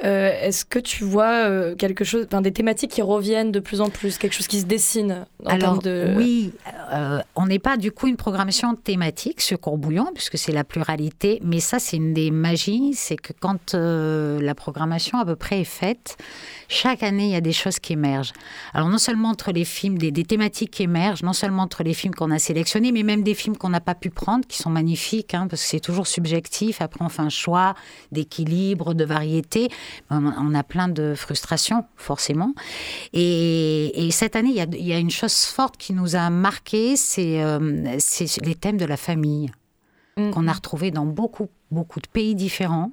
Speaker 5: Euh, Est-ce que tu vois euh, quelque chose, des thématiques qui reviennent de plus en plus, quelque chose qui se dessine en
Speaker 6: Alors
Speaker 5: de...
Speaker 6: oui, euh, on n'est pas du coup une programmation thématique sur Courbouillon puisque c'est la pluralité, mais ça c'est une des magies, c'est que quand euh, la programmation à peu près est faite, chaque année il y a des choses qui émergent. Alors non seulement entre les films, des, des thématiques qui émergent, non seulement entre les films qu'on a sélectionnés, mais même des films qu'on n'a pas pu prendre, qui sont magnifiques, hein, parce que c'est toujours subjectif. Après on fait un choix d'équilibre, de variété. On, a plein de frustrations forcément. Et, et cette année, il y, a, il y a une chose forte qui nous a marqué, c'est euh, les thèmes de la famille
Speaker 5: Mm.
Speaker 6: qu'on a retrouvés dans beaucoup, beaucoup de pays différents.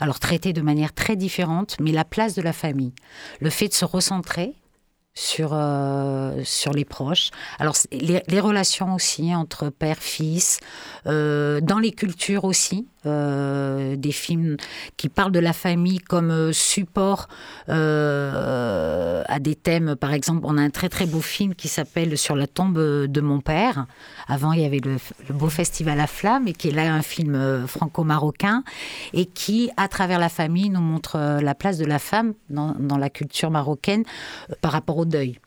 Speaker 6: Alors traités de manière très différente, mais la place de la famille, le fait de se recentrer sur, euh, sur les proches. Alors les, les relations aussi entre père, fils, euh, dans les cultures aussi, euh, des films qui parlent de la famille comme euh, support euh, à des thèmes. Par exemple, on a un très très beau film qui s'appelle Sur la tombe de mon père. Avant, il y avait le, beau festival à flamme et qui est là un film franco-marocain et qui, à travers la famille, nous montre la place de la femme dans, dans la culture marocaine par rapport au deuil.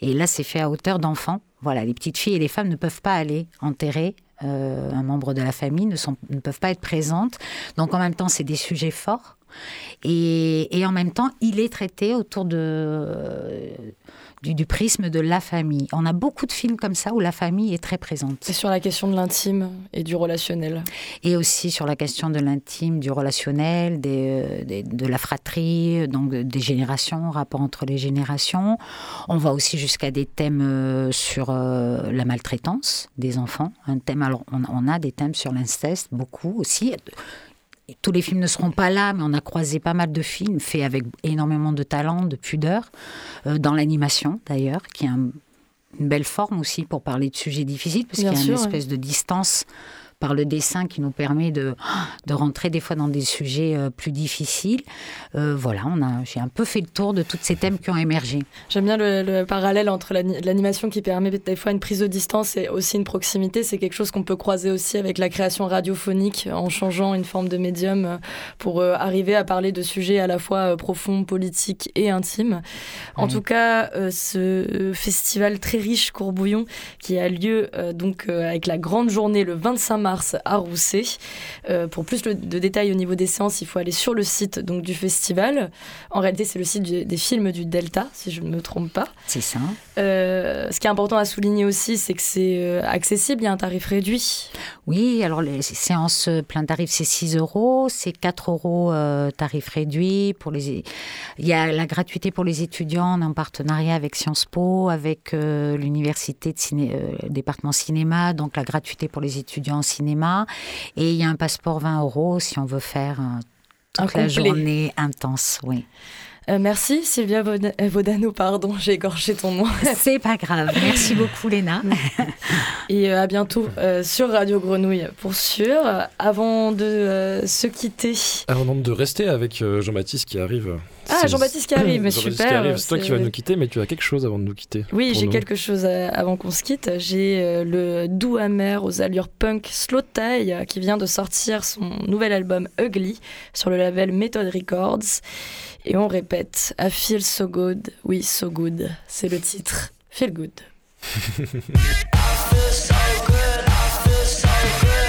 Speaker 6: Et là, c'est fait à hauteur d'enfant. Voilà, les petites filles et les femmes ne peuvent pas aller enterrer euh, un membre de la famille, ne, sont, ne peuvent pas être présentes. Donc en même temps, c'est des sujets forts. Et, et en même temps, il est traité autour de, euh, du, du prisme de la famille. On a beaucoup de films comme ça où la famille est très présente.
Speaker 5: C'est sur la question de l'intime et du relationnel.
Speaker 6: Et aussi sur la question de l'intime, du relationnel, des, des- de la fratrie, donc de- des générations, rapport entre les générations. On va aussi jusqu'à des thèmes euh, sur euh, la maltraitance des enfants. Un thème, alors on, on a des thèmes sur l'inceste, beaucoup aussi. Tous les films ne seront pas là, mais on a croisé pas mal de films faits avec énormément de talent, de pudeur, euh, dans l'animation d'ailleurs, qui est un- une belle forme aussi pour parler de sujets difficiles, parce qu'il y a
Speaker 5: sûr,
Speaker 6: une
Speaker 5: ouais.
Speaker 6: espèce de distance par le dessin qui nous permet de, de rentrer des fois dans des sujets euh, plus difficiles. Euh, voilà, on a, j'ai un peu fait le tour de tous ces thèmes qui ont émergé.
Speaker 5: J'aime bien le, le parallèle entre l'ani- l'animation qui permet des fois une prise de distance et aussi une proximité. C'est quelque chose qu'on peut croiser aussi avec la création radiophonique en changeant une forme de médium euh, pour arriver à parler de sujets à la fois profonds, politiques et intimes. En
Speaker 6: Mhm.
Speaker 5: tout cas, ce festival très riche Courbouillon qui a lieu donc avec la grande journée le 25 mars à Rousset. Euh, pour plus le- de détails au niveau des séances, il faut aller sur le site donc du festival. En réalité, c'est le site du- des films du Delta, si je ne me trompe pas.
Speaker 6: C'est ça.
Speaker 5: Euh, ce qui est important à souligner aussi, c'est que c'est euh, accessible, il y a un tarif réduit.
Speaker 6: Oui, alors les séances euh, plein tarif, c'est 6 euros, c'est 4 euros euh, tarif réduit. Pour les... Il y a la gratuité pour les étudiants, on est en partenariat avec Sciences Po, avec euh, l'université de ciné... département cinéma, donc la gratuité pour les étudiants en cinéma. Et il y a un passeport 20 euros si on veut faire euh, toute
Speaker 5: Un
Speaker 6: la
Speaker 5: complet.
Speaker 6: journée intense. Oui.
Speaker 5: Euh, merci Sylvia Vodano, pardon, j'ai écorché ton nom. <laughs>
Speaker 6: C'est pas grave. Merci <laughs> beaucoup, Léna. <laughs>
Speaker 5: Et euh, à bientôt euh, sur Radio Grenouille pour sûr. Avant de euh, se quitter.
Speaker 1: Avant de rester avec euh, Jean-Baptiste qui arrive.
Speaker 5: Ah, Jean-Baptiste qui arrive, mais
Speaker 1: Jean-Baptiste
Speaker 5: super.
Speaker 1: C'est toi qui vas nous quitter, mais tu as quelque chose avant de nous quitter.
Speaker 5: Oui, j'ai quelque chose euh, avant qu'on se quitte. J'ai euh, le doux amer aux allures punk Slow Tie euh, qui vient de sortir son nouvel album Ugly sur le label Method Records. Et on répète, I feel so good, oui, so good, c'est le titre. Feel good.
Speaker 2: I feel so good, I feel so good,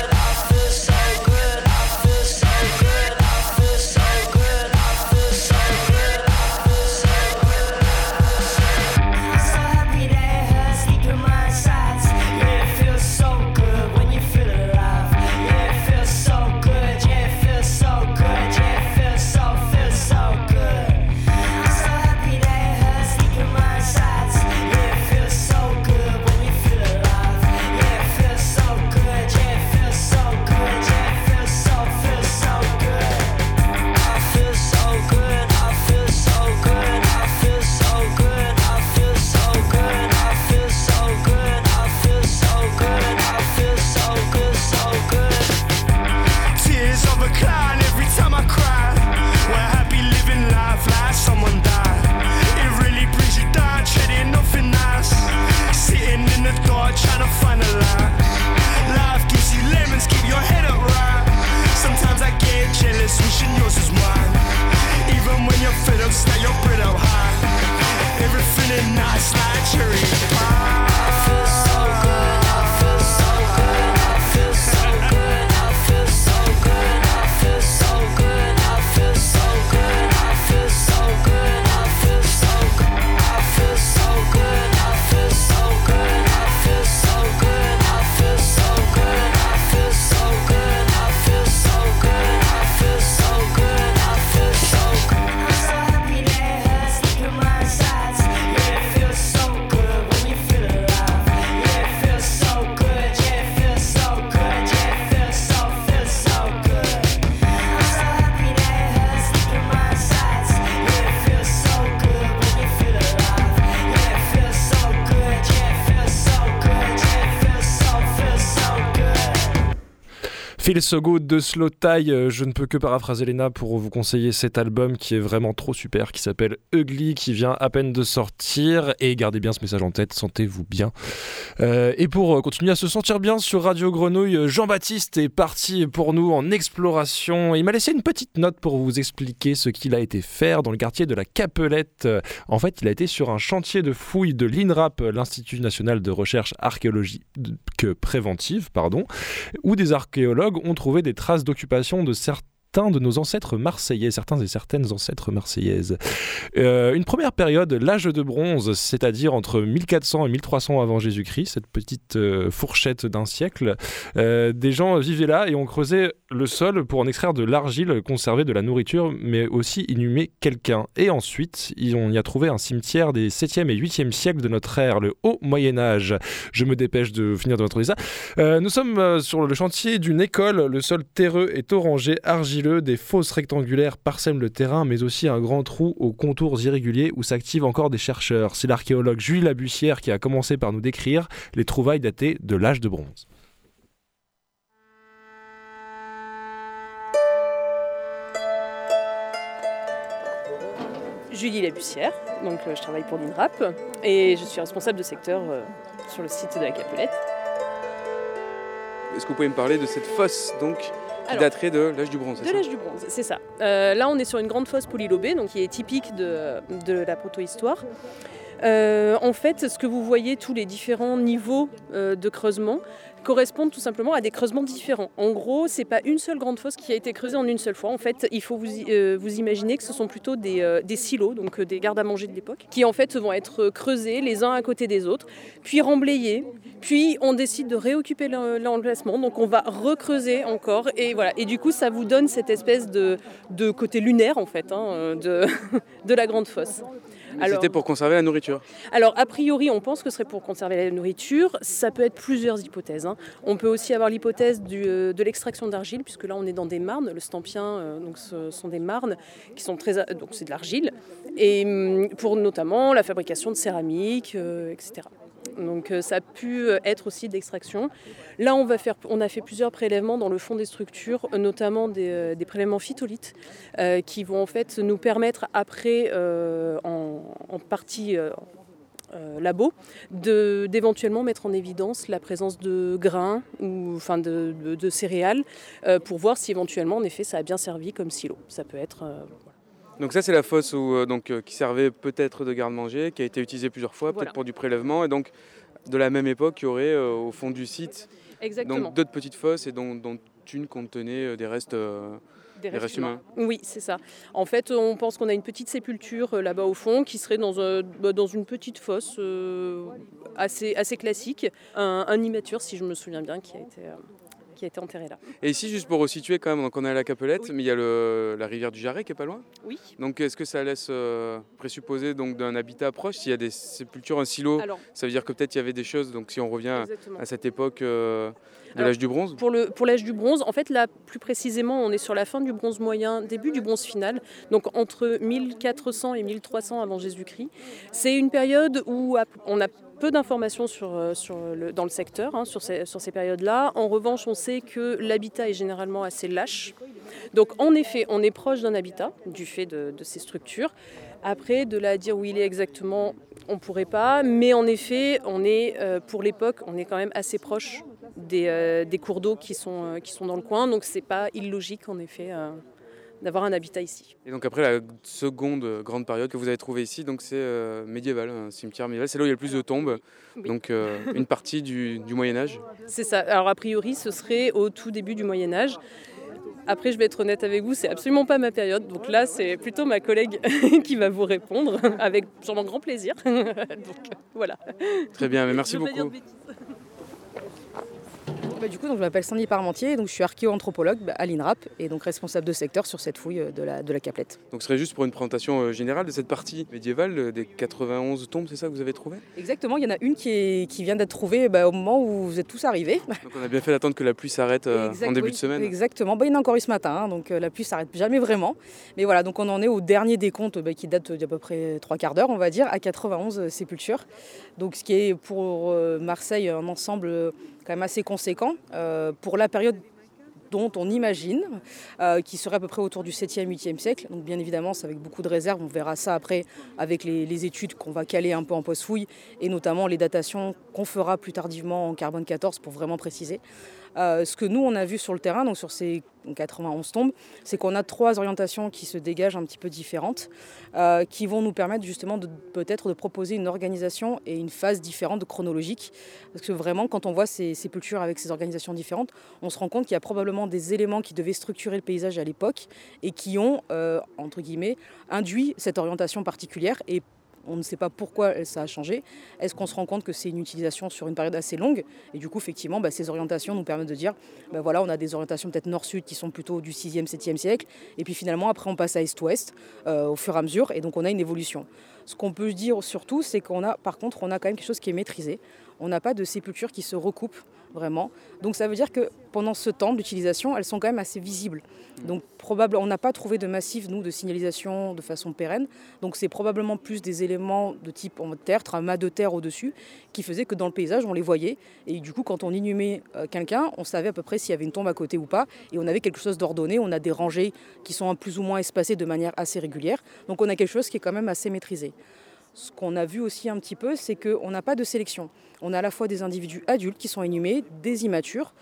Speaker 2: passion, yours is
Speaker 7: mine. Even when you're fit up, stay your grit up high. Everything in nice like cherry.
Speaker 1: Feel So Good de Slow Tie, euh, je ne peux que paraphraser Lena pour vous conseiller cet album qui est vraiment trop super, qui s'appelle Ugly, qui vient à peine de sortir. Et gardez bien ce message en tête, sentez-vous bien. Euh, et pour euh, continuer à se sentir bien sur Radio Grenouille, Jean-Baptiste est parti pour nous en exploration. Il m'a laissé une petite note pour vous expliquer ce qu'il a été faire dans le quartier de la Capelette. En fait, il a été sur un chantier de fouilles de l'INRAP, l'Institut national de recherche archéologique préventive, pardon, où des archéologues ont trouvé des traces d'occupation de certains de nos ancêtres marseillais, certains et certaines ancêtres marseillaises. Euh, une première période, l'âge de bronze, c'est-à-dire entre 1400 et 1300 avant Jésus-Christ, cette petite euh, fourchette d'un siècle, euh, des gens vivaient là et ont creusé le sol pour en extraire de l'argile, conserver de la nourriture, mais aussi inhumer quelqu'un. Et ensuite, on y a trouvé un cimetière des 7e et 8e siècles de notre ère, le Haut Moyen Âge. Je me dépêche de finir de introduire ça. nous sommes sur le chantier d'une école, le sol terreux est orangé, argileux, des fosses rectangulaires parsèment le terrain, mais aussi un grand trou aux contours irréguliers où s'activent encore des chercheurs. C'est l'archéologue Jules Labussière qui a commencé par nous décrire les trouvailles datées de l'âge de bronze.
Speaker 8: Julie Labussière, donc euh, je travaille pour l'INRAP et je suis responsable de secteur euh, sur le site de la Capelette.
Speaker 9: Est-ce que vous pouvez me parler de cette fosse donc? Qui daterait de l'âge du bronze,
Speaker 8: De l'âge du bronze, c'est ça. Euh, là, on est sur une grande fosse polylobée, donc qui est typique de, de la protohistoire. Euh, en fait, ce que vous voyez, tous les différents niveaux euh, de creusement correspondent tout simplement à des creusements différents. En gros, c'est pas une seule grande fosse qui a été creusée en une seule fois. En fait, il faut vous, euh, vous imaginer que ce sont plutôt des, des silos, donc des gardes à manger de l'époque, qui en fait vont être creusés les uns à côté des autres, puis remblayés, puis on décide de réoccuper l'em- l'emplacement, donc on va recreuser encore, et voilà. Et du coup, ça vous donne cette espèce de, de côté lunaire en fait hein, de, <laughs> de la grande fosse.
Speaker 9: C'était pour conserver la nourriture.
Speaker 8: Alors, a priori, on pense que ce serait pour conserver la nourriture. Ça peut être plusieurs hypothèses. hein. On peut aussi avoir l'hypothèse euh, de l'extraction d'argile, puisque là, on est dans des marnes. Le stampien, euh, donc, ce sont des marnes qui sont très. a- Donc, c'est de l'argile. Et hum, pour notamment la fabrication de céramique, euh, etc. Donc, euh, ça a pu euh, être aussi d'extraction. Là, on, va faire, on a fait plusieurs prélèvements dans le fond des structures, notamment des, euh, prélèvements phytolithes, qui vont en fait nous permettre après, en, partie labo, d'éventuellement mettre en évidence la présence de grains ou enfin de, de- céréales pour voir si éventuellement, en effet, ça a bien servi comme silo. Ça peut être.
Speaker 9: Donc ça c'est la fosse où, euh, donc, euh, qui servait peut-être de garde-manger, qui a été utilisée plusieurs fois,
Speaker 8: Voilà.
Speaker 9: peut-être pour du prélèvement. Et donc de la même époque, il y aurait euh, au fond du site
Speaker 8: exactement.
Speaker 9: donc d'autres petites fosses et dont, dont une contenait des restes. euh,
Speaker 8: Des
Speaker 9: Des restes humains.
Speaker 8: Oui, c'est ça. En fait, on pense qu'on a une petite sépulture euh, là-bas au fond qui serait dans, un- bah, dans une petite fosse euh, assez, assez classique. Un, un immature, si je me souviens bien, qui a été, qui a été enterré là.
Speaker 9: Et ici, juste pour resituer quand même, donc on est à la Capelette,
Speaker 8: Oui.
Speaker 9: mais il y a le- la rivière du Jarret qui est pas loin.
Speaker 8: Oui.
Speaker 9: Donc est-ce que ça laisse euh, présupposer donc d'un habitat proche? S'il y a des sépultures, un silo,
Speaker 8: Alors,
Speaker 9: ça veut dire que peut-être il y avait des choses. Donc si on revient
Speaker 8: exactement.
Speaker 9: à cette époque euh, de l'âge du bronze?
Speaker 8: Pour le- pour l'âge du bronze, en fait, là, plus précisément, on est sur la fin du bronze moyen, début du bronze final, donc entre 1400 et 1300 avant Jésus-Christ. C'est une période où on a peu d'informations sur, euh, dans le secteur, hein, sur ces, périodes-là. En revanche, on sait que l'habitat est généralement assez lâche. Donc, en effet, on est proche d'un habitat, du fait de, ces structures. Après, de là dire où il est exactement, on ne pourrait pas. Mais en effet, on est, euh, pour l'époque, on est quand même assez proche des, euh, cours d'eau qui sont, qui sont dans le coin. Donc, c'est pas illogique, en effet, d'avoir un habitat ici.
Speaker 9: Et donc après la seconde grande période que vous avez trouvée ici, donc c'est euh, médiéval, un cimetière médiéval. C'est là où il y a le plus de tombes.
Speaker 8: Oui.
Speaker 9: Donc euh, une partie du, du Moyen Âge.
Speaker 8: C'est ça. Alors, a priori, ce serait au tout début du Moyen-Âge. Après, je vais être honnête avec vous, c'est absolument pas ma période. Donc là, c'est plutôt ma collègue <laughs> qui va vous répondre avec sûrement grand plaisir. <laughs> donc voilà.
Speaker 9: Très bien, mais merci
Speaker 8: Je veux pas dire
Speaker 9: beaucoup.
Speaker 8: de.
Speaker 10: Bah, du coup, donc, je m'appelle Sandy Parmentier, donc je suis archéo-anthropologue bah, à l'INRAP et donc responsable de secteur sur cette fouille euh, de la, de la Caplette.
Speaker 9: Donc ce serait juste pour une présentation euh, générale de cette partie médiévale euh, des 91 tombes, c'est ça que vous avez trouvé
Speaker 10: Exactement, il y en a une qui, est- qui vient d'être trouvée bah, au moment où vous êtes tous arrivés. <laughs>
Speaker 9: Donc on a bien fait d'attendre que la pluie s'arrête euh, en début
Speaker 10: oui,
Speaker 9: de semaine.
Speaker 10: Exactement, bah, il y en a encore eu ce matin, hein, donc euh, la pluie s'arrête jamais vraiment. Mais voilà, donc on en est au dernier décompte bah, qui date d'à peu près trois quarts d'heure, on va dire, à 91 euh, sépultures. Donc ce qui est pour euh, Marseille un ensemble quand même assez conséquent. Euh, pour la période dont on imagine euh, qui serait à peu près autour du 7e, 8e siècle. Donc bien évidemment, c'est avec beaucoup de réserves. On verra ça après avec les, les études qu'on va caler un peu en post-fouille et notamment les datations qu'on fera plus tardivement en carbone 14 pour vraiment préciser. Euh, ce que nous, on a vu sur le terrain, donc sur ces 91 tombes, c'est qu'on a trois orientations qui se dégagent un petit peu différentes, euh, qui vont nous permettre justement peut-être de proposer une organisation et une phase différente chronologique. Parce que vraiment, quand on voit ces sépultures avec ces organisations différentes, on se rend compte qu'il y a probablement des éléments qui devaient structurer le paysage à l'époque et qui ont, euh, entre guillemets, induit cette orientation particulière et on ne sait pas pourquoi ça a changé. Est-ce qu'on se rend compte que c'est une utilisation sur une période assez longue Et du coup, effectivement, bah, ces orientations nous permettent de dire, bah, voilà, on a des orientations peut-être nord-sud qui sont plutôt du 6e, 7e siècle. Et puis finalement, après, on passe à est-ouest euh, au fur et à mesure. Et donc, on a une évolution. Ce qu'on peut dire surtout, c'est qu'on a, par contre, on a quand même quelque chose qui est maîtrisé. On n'a pas de sépultures qui se recoupent vraiment. Donc ça veut dire que pendant ce temps d'utilisation, elles sont quand même assez visibles. Donc probable, on n'a pas trouvé de massif, nous, de signalisation de façon pérenne. Donc c'est probablement plus des éléments de type en tertre, un mât de terre au-dessus, qui faisait que dans le paysage, on les voyait. Et du coup, quand on inhumait euh, quelqu'un, on savait à peu près s'il y avait une tombe à côté ou pas. Et on avait quelque chose d'ordonné. On a des rangées qui sont plus ou moins espacées de manière assez régulière. Donc on a quelque chose qui est quand même assez maîtrisé. Ce qu'on a vu aussi un petit peu, c'est qu'on n'a pas de sélection. On a à la fois des individus adultes qui sont inhumés, des immatures.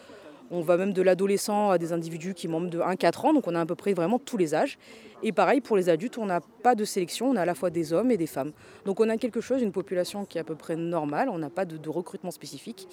Speaker 10: On va même de l'adolescent à des individus qui ont de 1-4 ans, donc on a à peu près vraiment tous les âges. Et pareil, pour les adultes, on n'a pas de sélection, on a à la fois des hommes et des femmes. Donc on a quelque chose, une population qui est à peu près normale, on n'a pas de, de, recrutement spécifique.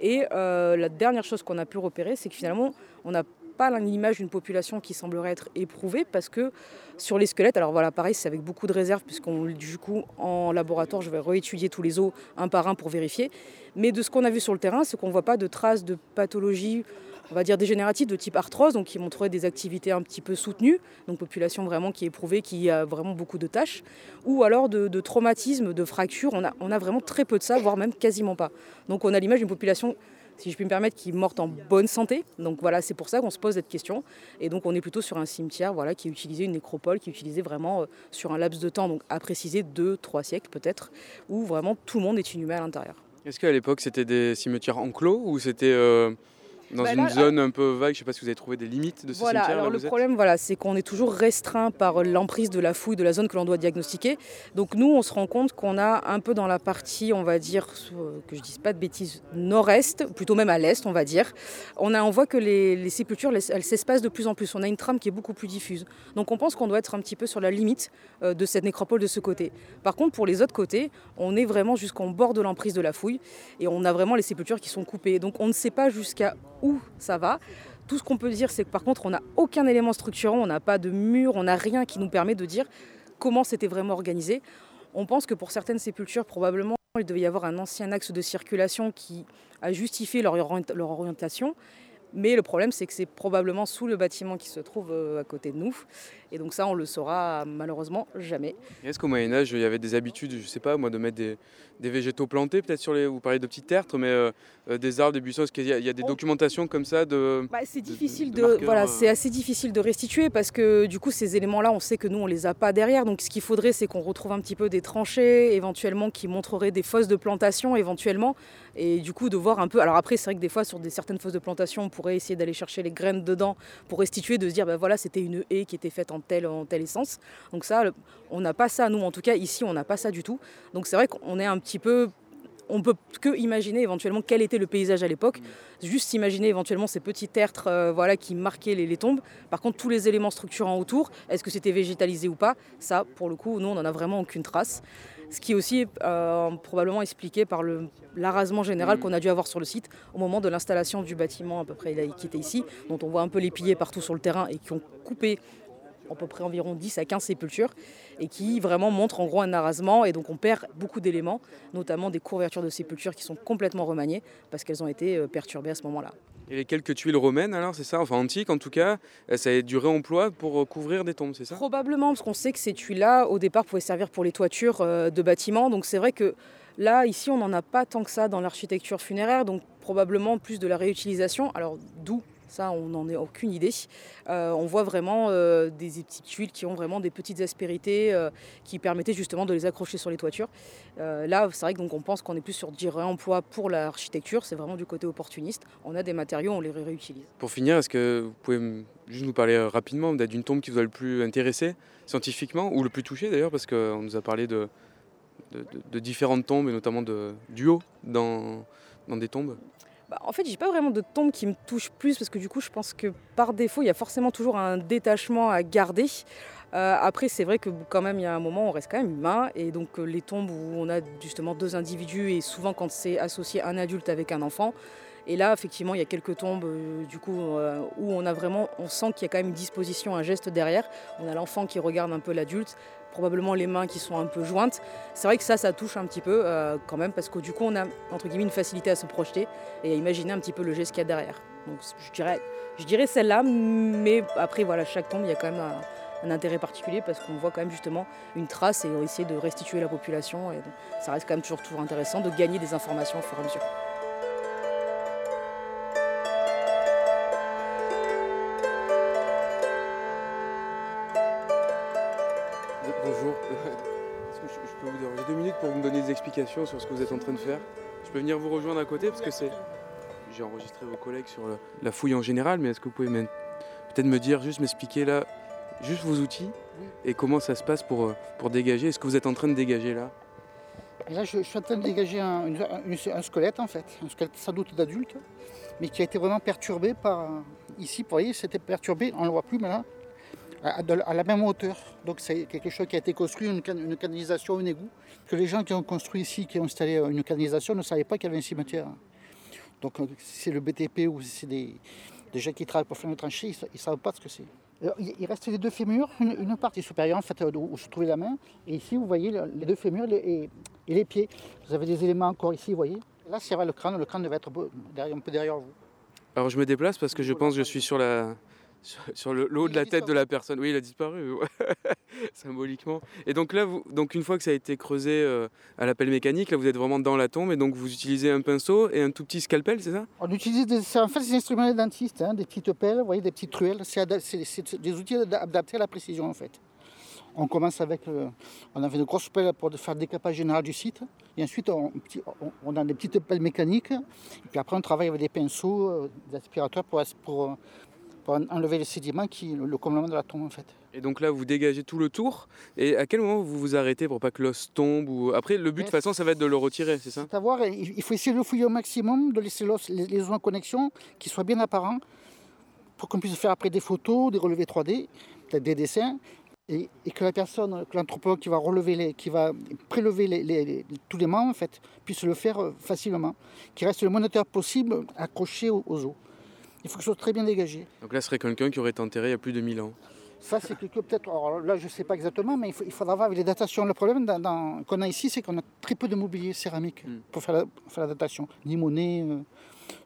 Speaker 10: Et euh, la dernière chose qu'on a pu repérer, c'est que finalement, on n'a pas l'image d'une population qui semblerait être éprouvée parce que sur les squelettes, alors voilà, pareil, c'est avec beaucoup de réserve puisqu'on du coup en laboratoire, je vais réétudier tous les os un par un pour vérifier. Mais de ce qu'on a vu sur le terrain, c'est qu'on ne voit pas de traces de pathologie, on va dire dégénérative de type arthrose, donc qui montrerait des activités un petit peu soutenues, donc population vraiment qui est éprouvée, qui a vraiment beaucoup de tâches, ou alors de, de traumatisme, de fractures. On a, on a vraiment très peu de ça, voire même quasiment pas. Donc on a l'image d'une population si je puis me permettre, qui est en bonne santé. Donc voilà, c'est pour ça qu'on se pose cette question. Et donc on est plutôt sur un cimetière voilà, qui utilisait une nécropole, qui utilisait vraiment euh, sur un laps de temps, donc à préciser deux, trois siècles peut-être, où vraiment tout le monde est inhumé à l'intérieur.
Speaker 9: Est-ce qu'à l'époque c'était des cimetières enclos ou c'était euh, dans bah là, une zone un peu vague Je ne sais pas si vous avez trouvé des limites de ce
Speaker 10: voilà,
Speaker 9: cimetière.
Speaker 10: Alors le problème, voilà, c'est qu'on est toujours restreint par l'emprise de la fouille de la zone que l'on doit diagnostiquer. Donc nous, on se rend compte qu'on a un peu dans la partie, on va dire, que je dise pas de bêtises, nord-est, plutôt même à l'est, on va dire. On, a, on voit que les, les sépultures, elles s'espacent de plus en plus. On a une trame qui est beaucoup plus diffuse. Donc on pense qu'on doit être un petit peu sur la limite euh, de cette nécropole de ce côté. Par contre, pour les autres côtés, on est vraiment jusqu'en bord de l'emprise de la fouille et on a vraiment les sépultures qui sont coupées. Donc on ne sait pas jusqu'à où ça va. Tout ce qu'on peut dire, c'est que par contre, on n'a aucun élément structurant, on n'a pas de mur, on n'a rien qui nous permet de dire comment c'était vraiment organisé. On pense que pour certaines sépultures, probablement, il devait y avoir un ancien axe de circulation qui a justifié leur, orientation. Mais le problème, c'est que c'est probablement sous le bâtiment qui se trouve euh, à côté de nous. Et donc ça, on le saura malheureusement jamais.
Speaker 9: Est-ce qu'au Moyen Âge, il y avait des habitudes, je sais pas, moi, de mettre des, des végétaux plantés, peut-être sur les, vous parlez de petits tertres, mais euh, des arbres, des buissons, est-ce qu'il y, a, il y a des
Speaker 10: Oh.
Speaker 9: documentations comme ça de
Speaker 10: Bah, c'est
Speaker 9: de-
Speaker 10: difficile
Speaker 9: de
Speaker 10: de,
Speaker 9: marqueurs,
Speaker 10: voilà,
Speaker 9: euh.
Speaker 10: c'est assez difficile de restituer parce que du coup ces éléments-là, on sait que nous on les a pas derrière. Donc ce qu'il faudrait, c'est qu'on retrouve un petit peu des tranchées, éventuellement qui montreraient des fosses de plantation, éventuellement, et du coup de voir un peu. Alors après, c'est vrai que des fois sur des certaines fosses de plantation, on pourrait essayer d'aller chercher les graines dedans pour restituer, de se dire bah voilà, c'était une haie qui était faite en telle en telle essence. Donc ça, on n'a pas ça nous, en tout cas ici, on n'a pas ça du tout. Donc c'est vrai qu'on est un petit peu on peut que imaginer éventuellement quel était le paysage à l'époque. Juste imaginer éventuellement ces petits tertres euh, voilà, qui marquaient les, les tombes. Par contre, tous les éléments structurants autour, est-ce que c'était végétalisé ou pas? Ça, pour le coup, nous, on n'en a vraiment aucune trace. Ce qui est aussi euh, probablement expliqué par l'arasement général qu'on a dû avoir sur le site au moment de l'installation du bâtiment à peu près qui était ici, dont on voit un peu les piliers partout sur le terrain et qui ont coupé à peu près environ 10 à 15 sépultures et qui vraiment montrent en gros un arasement et donc on perd beaucoup d'éléments, notamment des couvertures de sépultures qui sont complètement remaniées parce qu'elles ont été euh, perturbées à ce moment-là.
Speaker 9: Et les quelques tuiles romaines, alors, c'est ça Enfin, antiques en tout cas, euh, ça a du réemploi pour euh, couvrir des tombes, c'est ça?
Speaker 10: Probablement, parce qu'on sait que ces tuiles-là, au départ, pouvaient servir pour les toitures euh, de bâtiments. Donc c'est vrai que là, ici, on n'en a pas tant que ça dans l'architecture funéraire, donc probablement plus de la réutilisation. Alors d'où Ça, on n'en a aucune idée. Euh, on voit vraiment euh, des petites tuiles qui ont vraiment des petites aspérités euh, qui permettaient justement de les accrocher sur les toitures. Là, c'est vrai que donc on pense qu'on est plus sur du réemploi pour l'architecture. C'est vraiment du côté opportuniste. On a des matériaux, on les ré- réutilise.
Speaker 9: Pour finir, est-ce que vous pouvez juste nous parler rapidement d'une tombe qui vous a le plus intéressé scientifiquement ou le plus touché d'ailleurs parce qu'on nous a parlé de, différentes tombes et notamment de duos dans, dans des tombes?
Speaker 10: Bah, en fait, j'ai pas vraiment de tombe qui me touche plus parce que du coup, je pense que par défaut, il y a forcément toujours un détachement à garder. Euh, après, c'est vrai que quand même, il y a un moment, on reste quand même humain. Et donc, euh, les tombes où on a justement deux individus et souvent quand c'est associé un adulte avec un enfant. Et là, effectivement, il y a quelques tombes euh, du coup où on a vraiment, on sent qu'il y a quand même une disposition, un geste derrière. On a l'enfant qui regarde un peu l'adulte, probablement les mains qui sont un peu jointes. C'est vrai que ça, ça touche un petit peu euh, quand même parce que du coup, on a entre guillemets une facilité à se projeter et à imaginer un petit peu le geste qu'il y a derrière. Donc je dirais, je dirais celle-là, mais après voilà, chaque tombe, il y a quand même un, intérêt particulier parce qu'on voit quand même justement une trace et essayer de restituer la population. Et ça reste quand même toujours, toujours intéressant de gagner des informations au fur et à mesure.
Speaker 9: Sur ce que vous êtes en train de faire Je peux venir vous rejoindre à côté parce que c'est. J'ai enregistré vos collègues sur la fouille en général, mais est-ce que vous pouvez peut-être me dire, juste m'expliquer là, juste vos outils et comment ça se passe pour, euh, pour dégager Est-ce que vous êtes en train de dégager là?
Speaker 11: Là, je, suis en train de dégager un, un squelette, en fait, un squelette sans doute d'adulte, mais qui a été vraiment perturbé par. euh, Ici, vous voyez, c'était perturbé, on ne le voit plus, mais là, à, la même hauteur. Donc, c'est quelque chose qui a été construit, une, can- une canalisation, un égout, que les gens qui ont construit ici, qui ont installé euh, une canalisation, ne savaient pas qu'il y avait un cimetière. Donc, euh, si c'est le BTP ou si c'est des, des gens qui travaillent pour faire une tranchée, ils ne savent pas ce que c'est. Il reste les deux fémurs, une, partie supérieure en fait, euh, où se trouvait la main, et ici vous voyez le- les deux fémurs et, et les pieds. Vous avez des éléments encore ici, vous voyez. Là, s'il y avait le crâne, le crâne devait être un peu derrière vous.
Speaker 9: Alors je me déplace parce que je pense que je suis sur la sur, sur le, le haut de la tête de la personne. Oui, il a disparu <laughs> symboliquement. Et donc là, vous, donc une fois que ça a été creusé euh, à la pelle mécanique, là vous êtes vraiment dans la tombe et donc vous utilisez un pinceau et un tout petit scalpel, c'est ça?
Speaker 11: On utilise des, c'est en fait des instruments des dentistes, hein, des petites pelles, vous voyez, des petites truelles. C'est ada- c'est- c'est des outils ada- adaptés à la précision en fait. On commence avec, euh, on avait de grosses pelles pour faire le décapage général du site. Et ensuite, on, petit- on- on a des petites pelles mécaniques. Et puis après, on travaille avec des pinceaux, euh, des aspirateurs pour, pour en- enlever les sédiments qui le, le complément de la tombe en fait.
Speaker 9: Et donc là, vous dégagez tout le tour. Et à quel moment vous vous arrêtez pour pas que l'os tombe ou... Après, le but de toute façon, ça va être de le retirer, c'est ça?
Speaker 11: C'est à voir, il faut essayer de le fouiller au maximum, de laisser l'os- les, les os en connexion, qui soient bien apparents, pour qu'on puisse faire après des photos, des relevés 3D, peut-être des dessins, et, et que la personne, que l'anthropologue qui va relever les, qui va prélever les- les- les- tous les membres, en fait, puisse le faire euh, facilement, qu'il reste le moins possible accroché aux, aux os. Il faut que ce soit très bien dégagé.
Speaker 9: Donc là, ce serait quelqu'un qui aurait été enterré il y a plus de 1000 ans.
Speaker 11: Ça, c'est quelque peut-être. alors là, je ne sais pas exactement, mais il, faut- il faudra voir avec les datations. Le problème qu'on a ici, c'est qu'on a très peu de mobilier céramique
Speaker 9: Mm.
Speaker 11: pour faire la, pour faire la datation, ni monnaie. euh.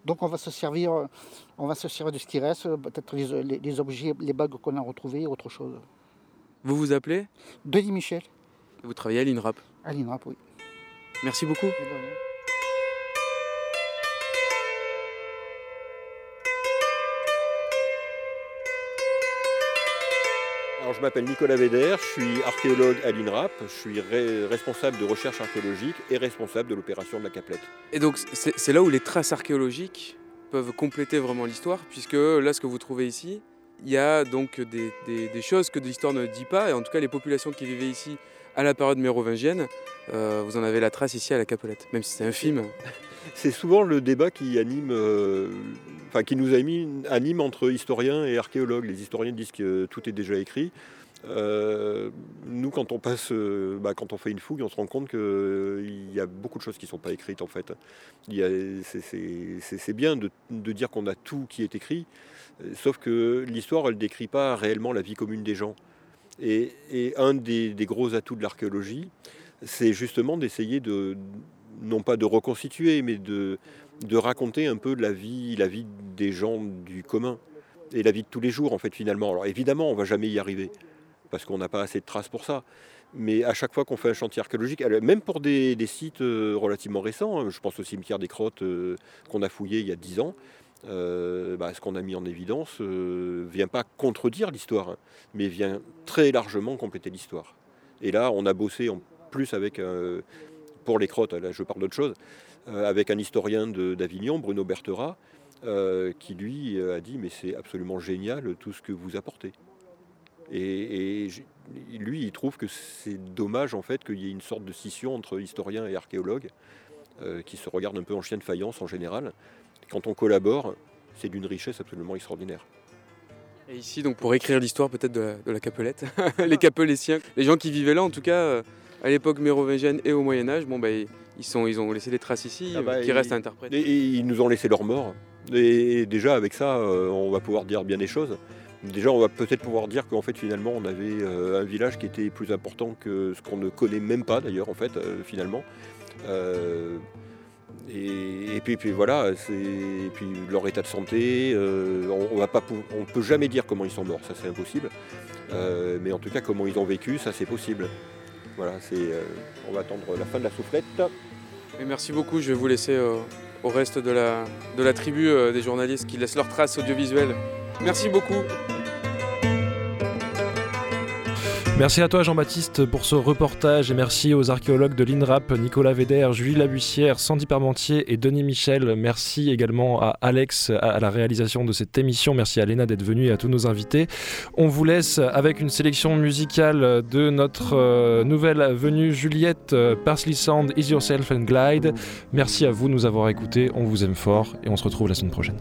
Speaker 11: Donc, on va se servir, on va se servir de ce qui reste, peut-être les, les- les objets, les bagues qu'on a retrouvées, autre chose.
Speaker 9: Vous vous appelez?
Speaker 11: Denis Michel,
Speaker 9: Vous travaillez à l'INRAP?
Speaker 11: à l'INRAP, oui.
Speaker 9: Merci beaucoup.
Speaker 12: Je m'appelle Nicolas Véder, je suis archéologue à l'INRAP, je suis responsable de recherche archéologique et responsable de l'opération de la Caplette.
Speaker 9: Et donc, c'est là où les traces archéologiques peuvent compléter vraiment l'histoire, puisque là, ce que vous trouvez ici, il y a donc des, choses que l'histoire ne dit pas, et en tout cas, les populations qui vivaient ici à la période mérovingienne, euh, vous en avez la trace ici à la Capelette, même si c'est infime.
Speaker 12: C'est souvent le débat qui anime, euh, enfin qui nous anime, anime entre historiens et archéologues. Les historiens disent que tout est déjà écrit. Euh, nous, quand on passe, euh, bah, quand on fait une fouille, on se rend compte qu'il y a beaucoup de choses qui ne sont pas écrites en fait. C'est- bien de, dire qu'on a tout qui est écrit, sauf que l'histoire, elle ne décrit pas réellement la vie commune des gens. Et, un des gros atouts de l'archéologie, c'est justement d'essayer de, non pas de reconstituer, mais de, de raconter un peu la vie, la vie des gens du commun et la vie de tous les jours en fait finalement. Alors évidemment, on va jamais y arriver parce qu'on n'a pas assez de traces pour ça. Mais à chaque fois qu'on fait un chantier archéologique, même pour des, des sites euh, relativement récents, hein, je pense au cimetière des Crottes euh, qu'on a fouillé il y a 10 ans, euh, bah, ce qu'on a mis en évidence ne vient pas contredire l'histoire, hein, mais vient très largement compléter l'histoire. Et là, on a bossé en plus avec, pour les crottes, là je parle d'autre chose, avec un historien d'Avignon, Bruno Bertera, qui lui a dit mais c'est absolument génial tout ce que vous apportez. Et, lui, il trouve que c'est dommage en fait qu'il y ait une sorte de scission entre historiens et archéologues, euh, qui se regardent un peu en chien de faïence en général. Quand on collabore, c'est d'une richesse absolument extraordinaire.
Speaker 9: Et ici, donc pour écrire l'histoire peut-être de, la Capelette, <laughs> les Capelétiens, les gens qui vivaient là, en tout cas, euh, à l'époque mérovingienne et au Moyen Âge, bon, bah, ils, sont, ils ont laissé des traces ici ah bah, qui restent à interpréter.
Speaker 12: Et, ils nous ont laissé leur mort. Et déjà, avec ça, euh, on va pouvoir dire bien des choses. Déjà, on va peut-être pouvoir dire qu'en fait, finalement, on avait euh, un village qui était plus important que ce qu'on ne connaît même pas, d'ailleurs, en fait, euh, finalement. Et, puis, puis, voilà, et puis leur état de santé, on, ne pas, on peut jamais dire comment ils sont morts, ça c'est impossible. mais en tout cas, comment ils ont vécu, ça c'est possible. Voilà, c'est, on va attendre la fin de la soufflette.
Speaker 9: Et merci beaucoup, je vais vous laisser au reste de la, de la tribu des journalistes qui laissent leurs traces audiovisuelles. Merci beaucoup.
Speaker 1: Merci à toi Jean-Baptiste pour ce reportage et merci aux archéologues de l'INRAP, Nicolas Véder, Julie Labussière, Sandy Parmentier et Denis Michel. Merci également à Alex à la réalisation de cette émission. Merci à Léna d'être venue et à tous nos invités. On vous laisse avec une sélection musicale de notre euh, nouvelle venue Juliette euh, Parsley Sound, Is Yourself and Glide. Merci à vous de nous avoir écoutés. On vous aime fort et on se retrouve la semaine prochaine.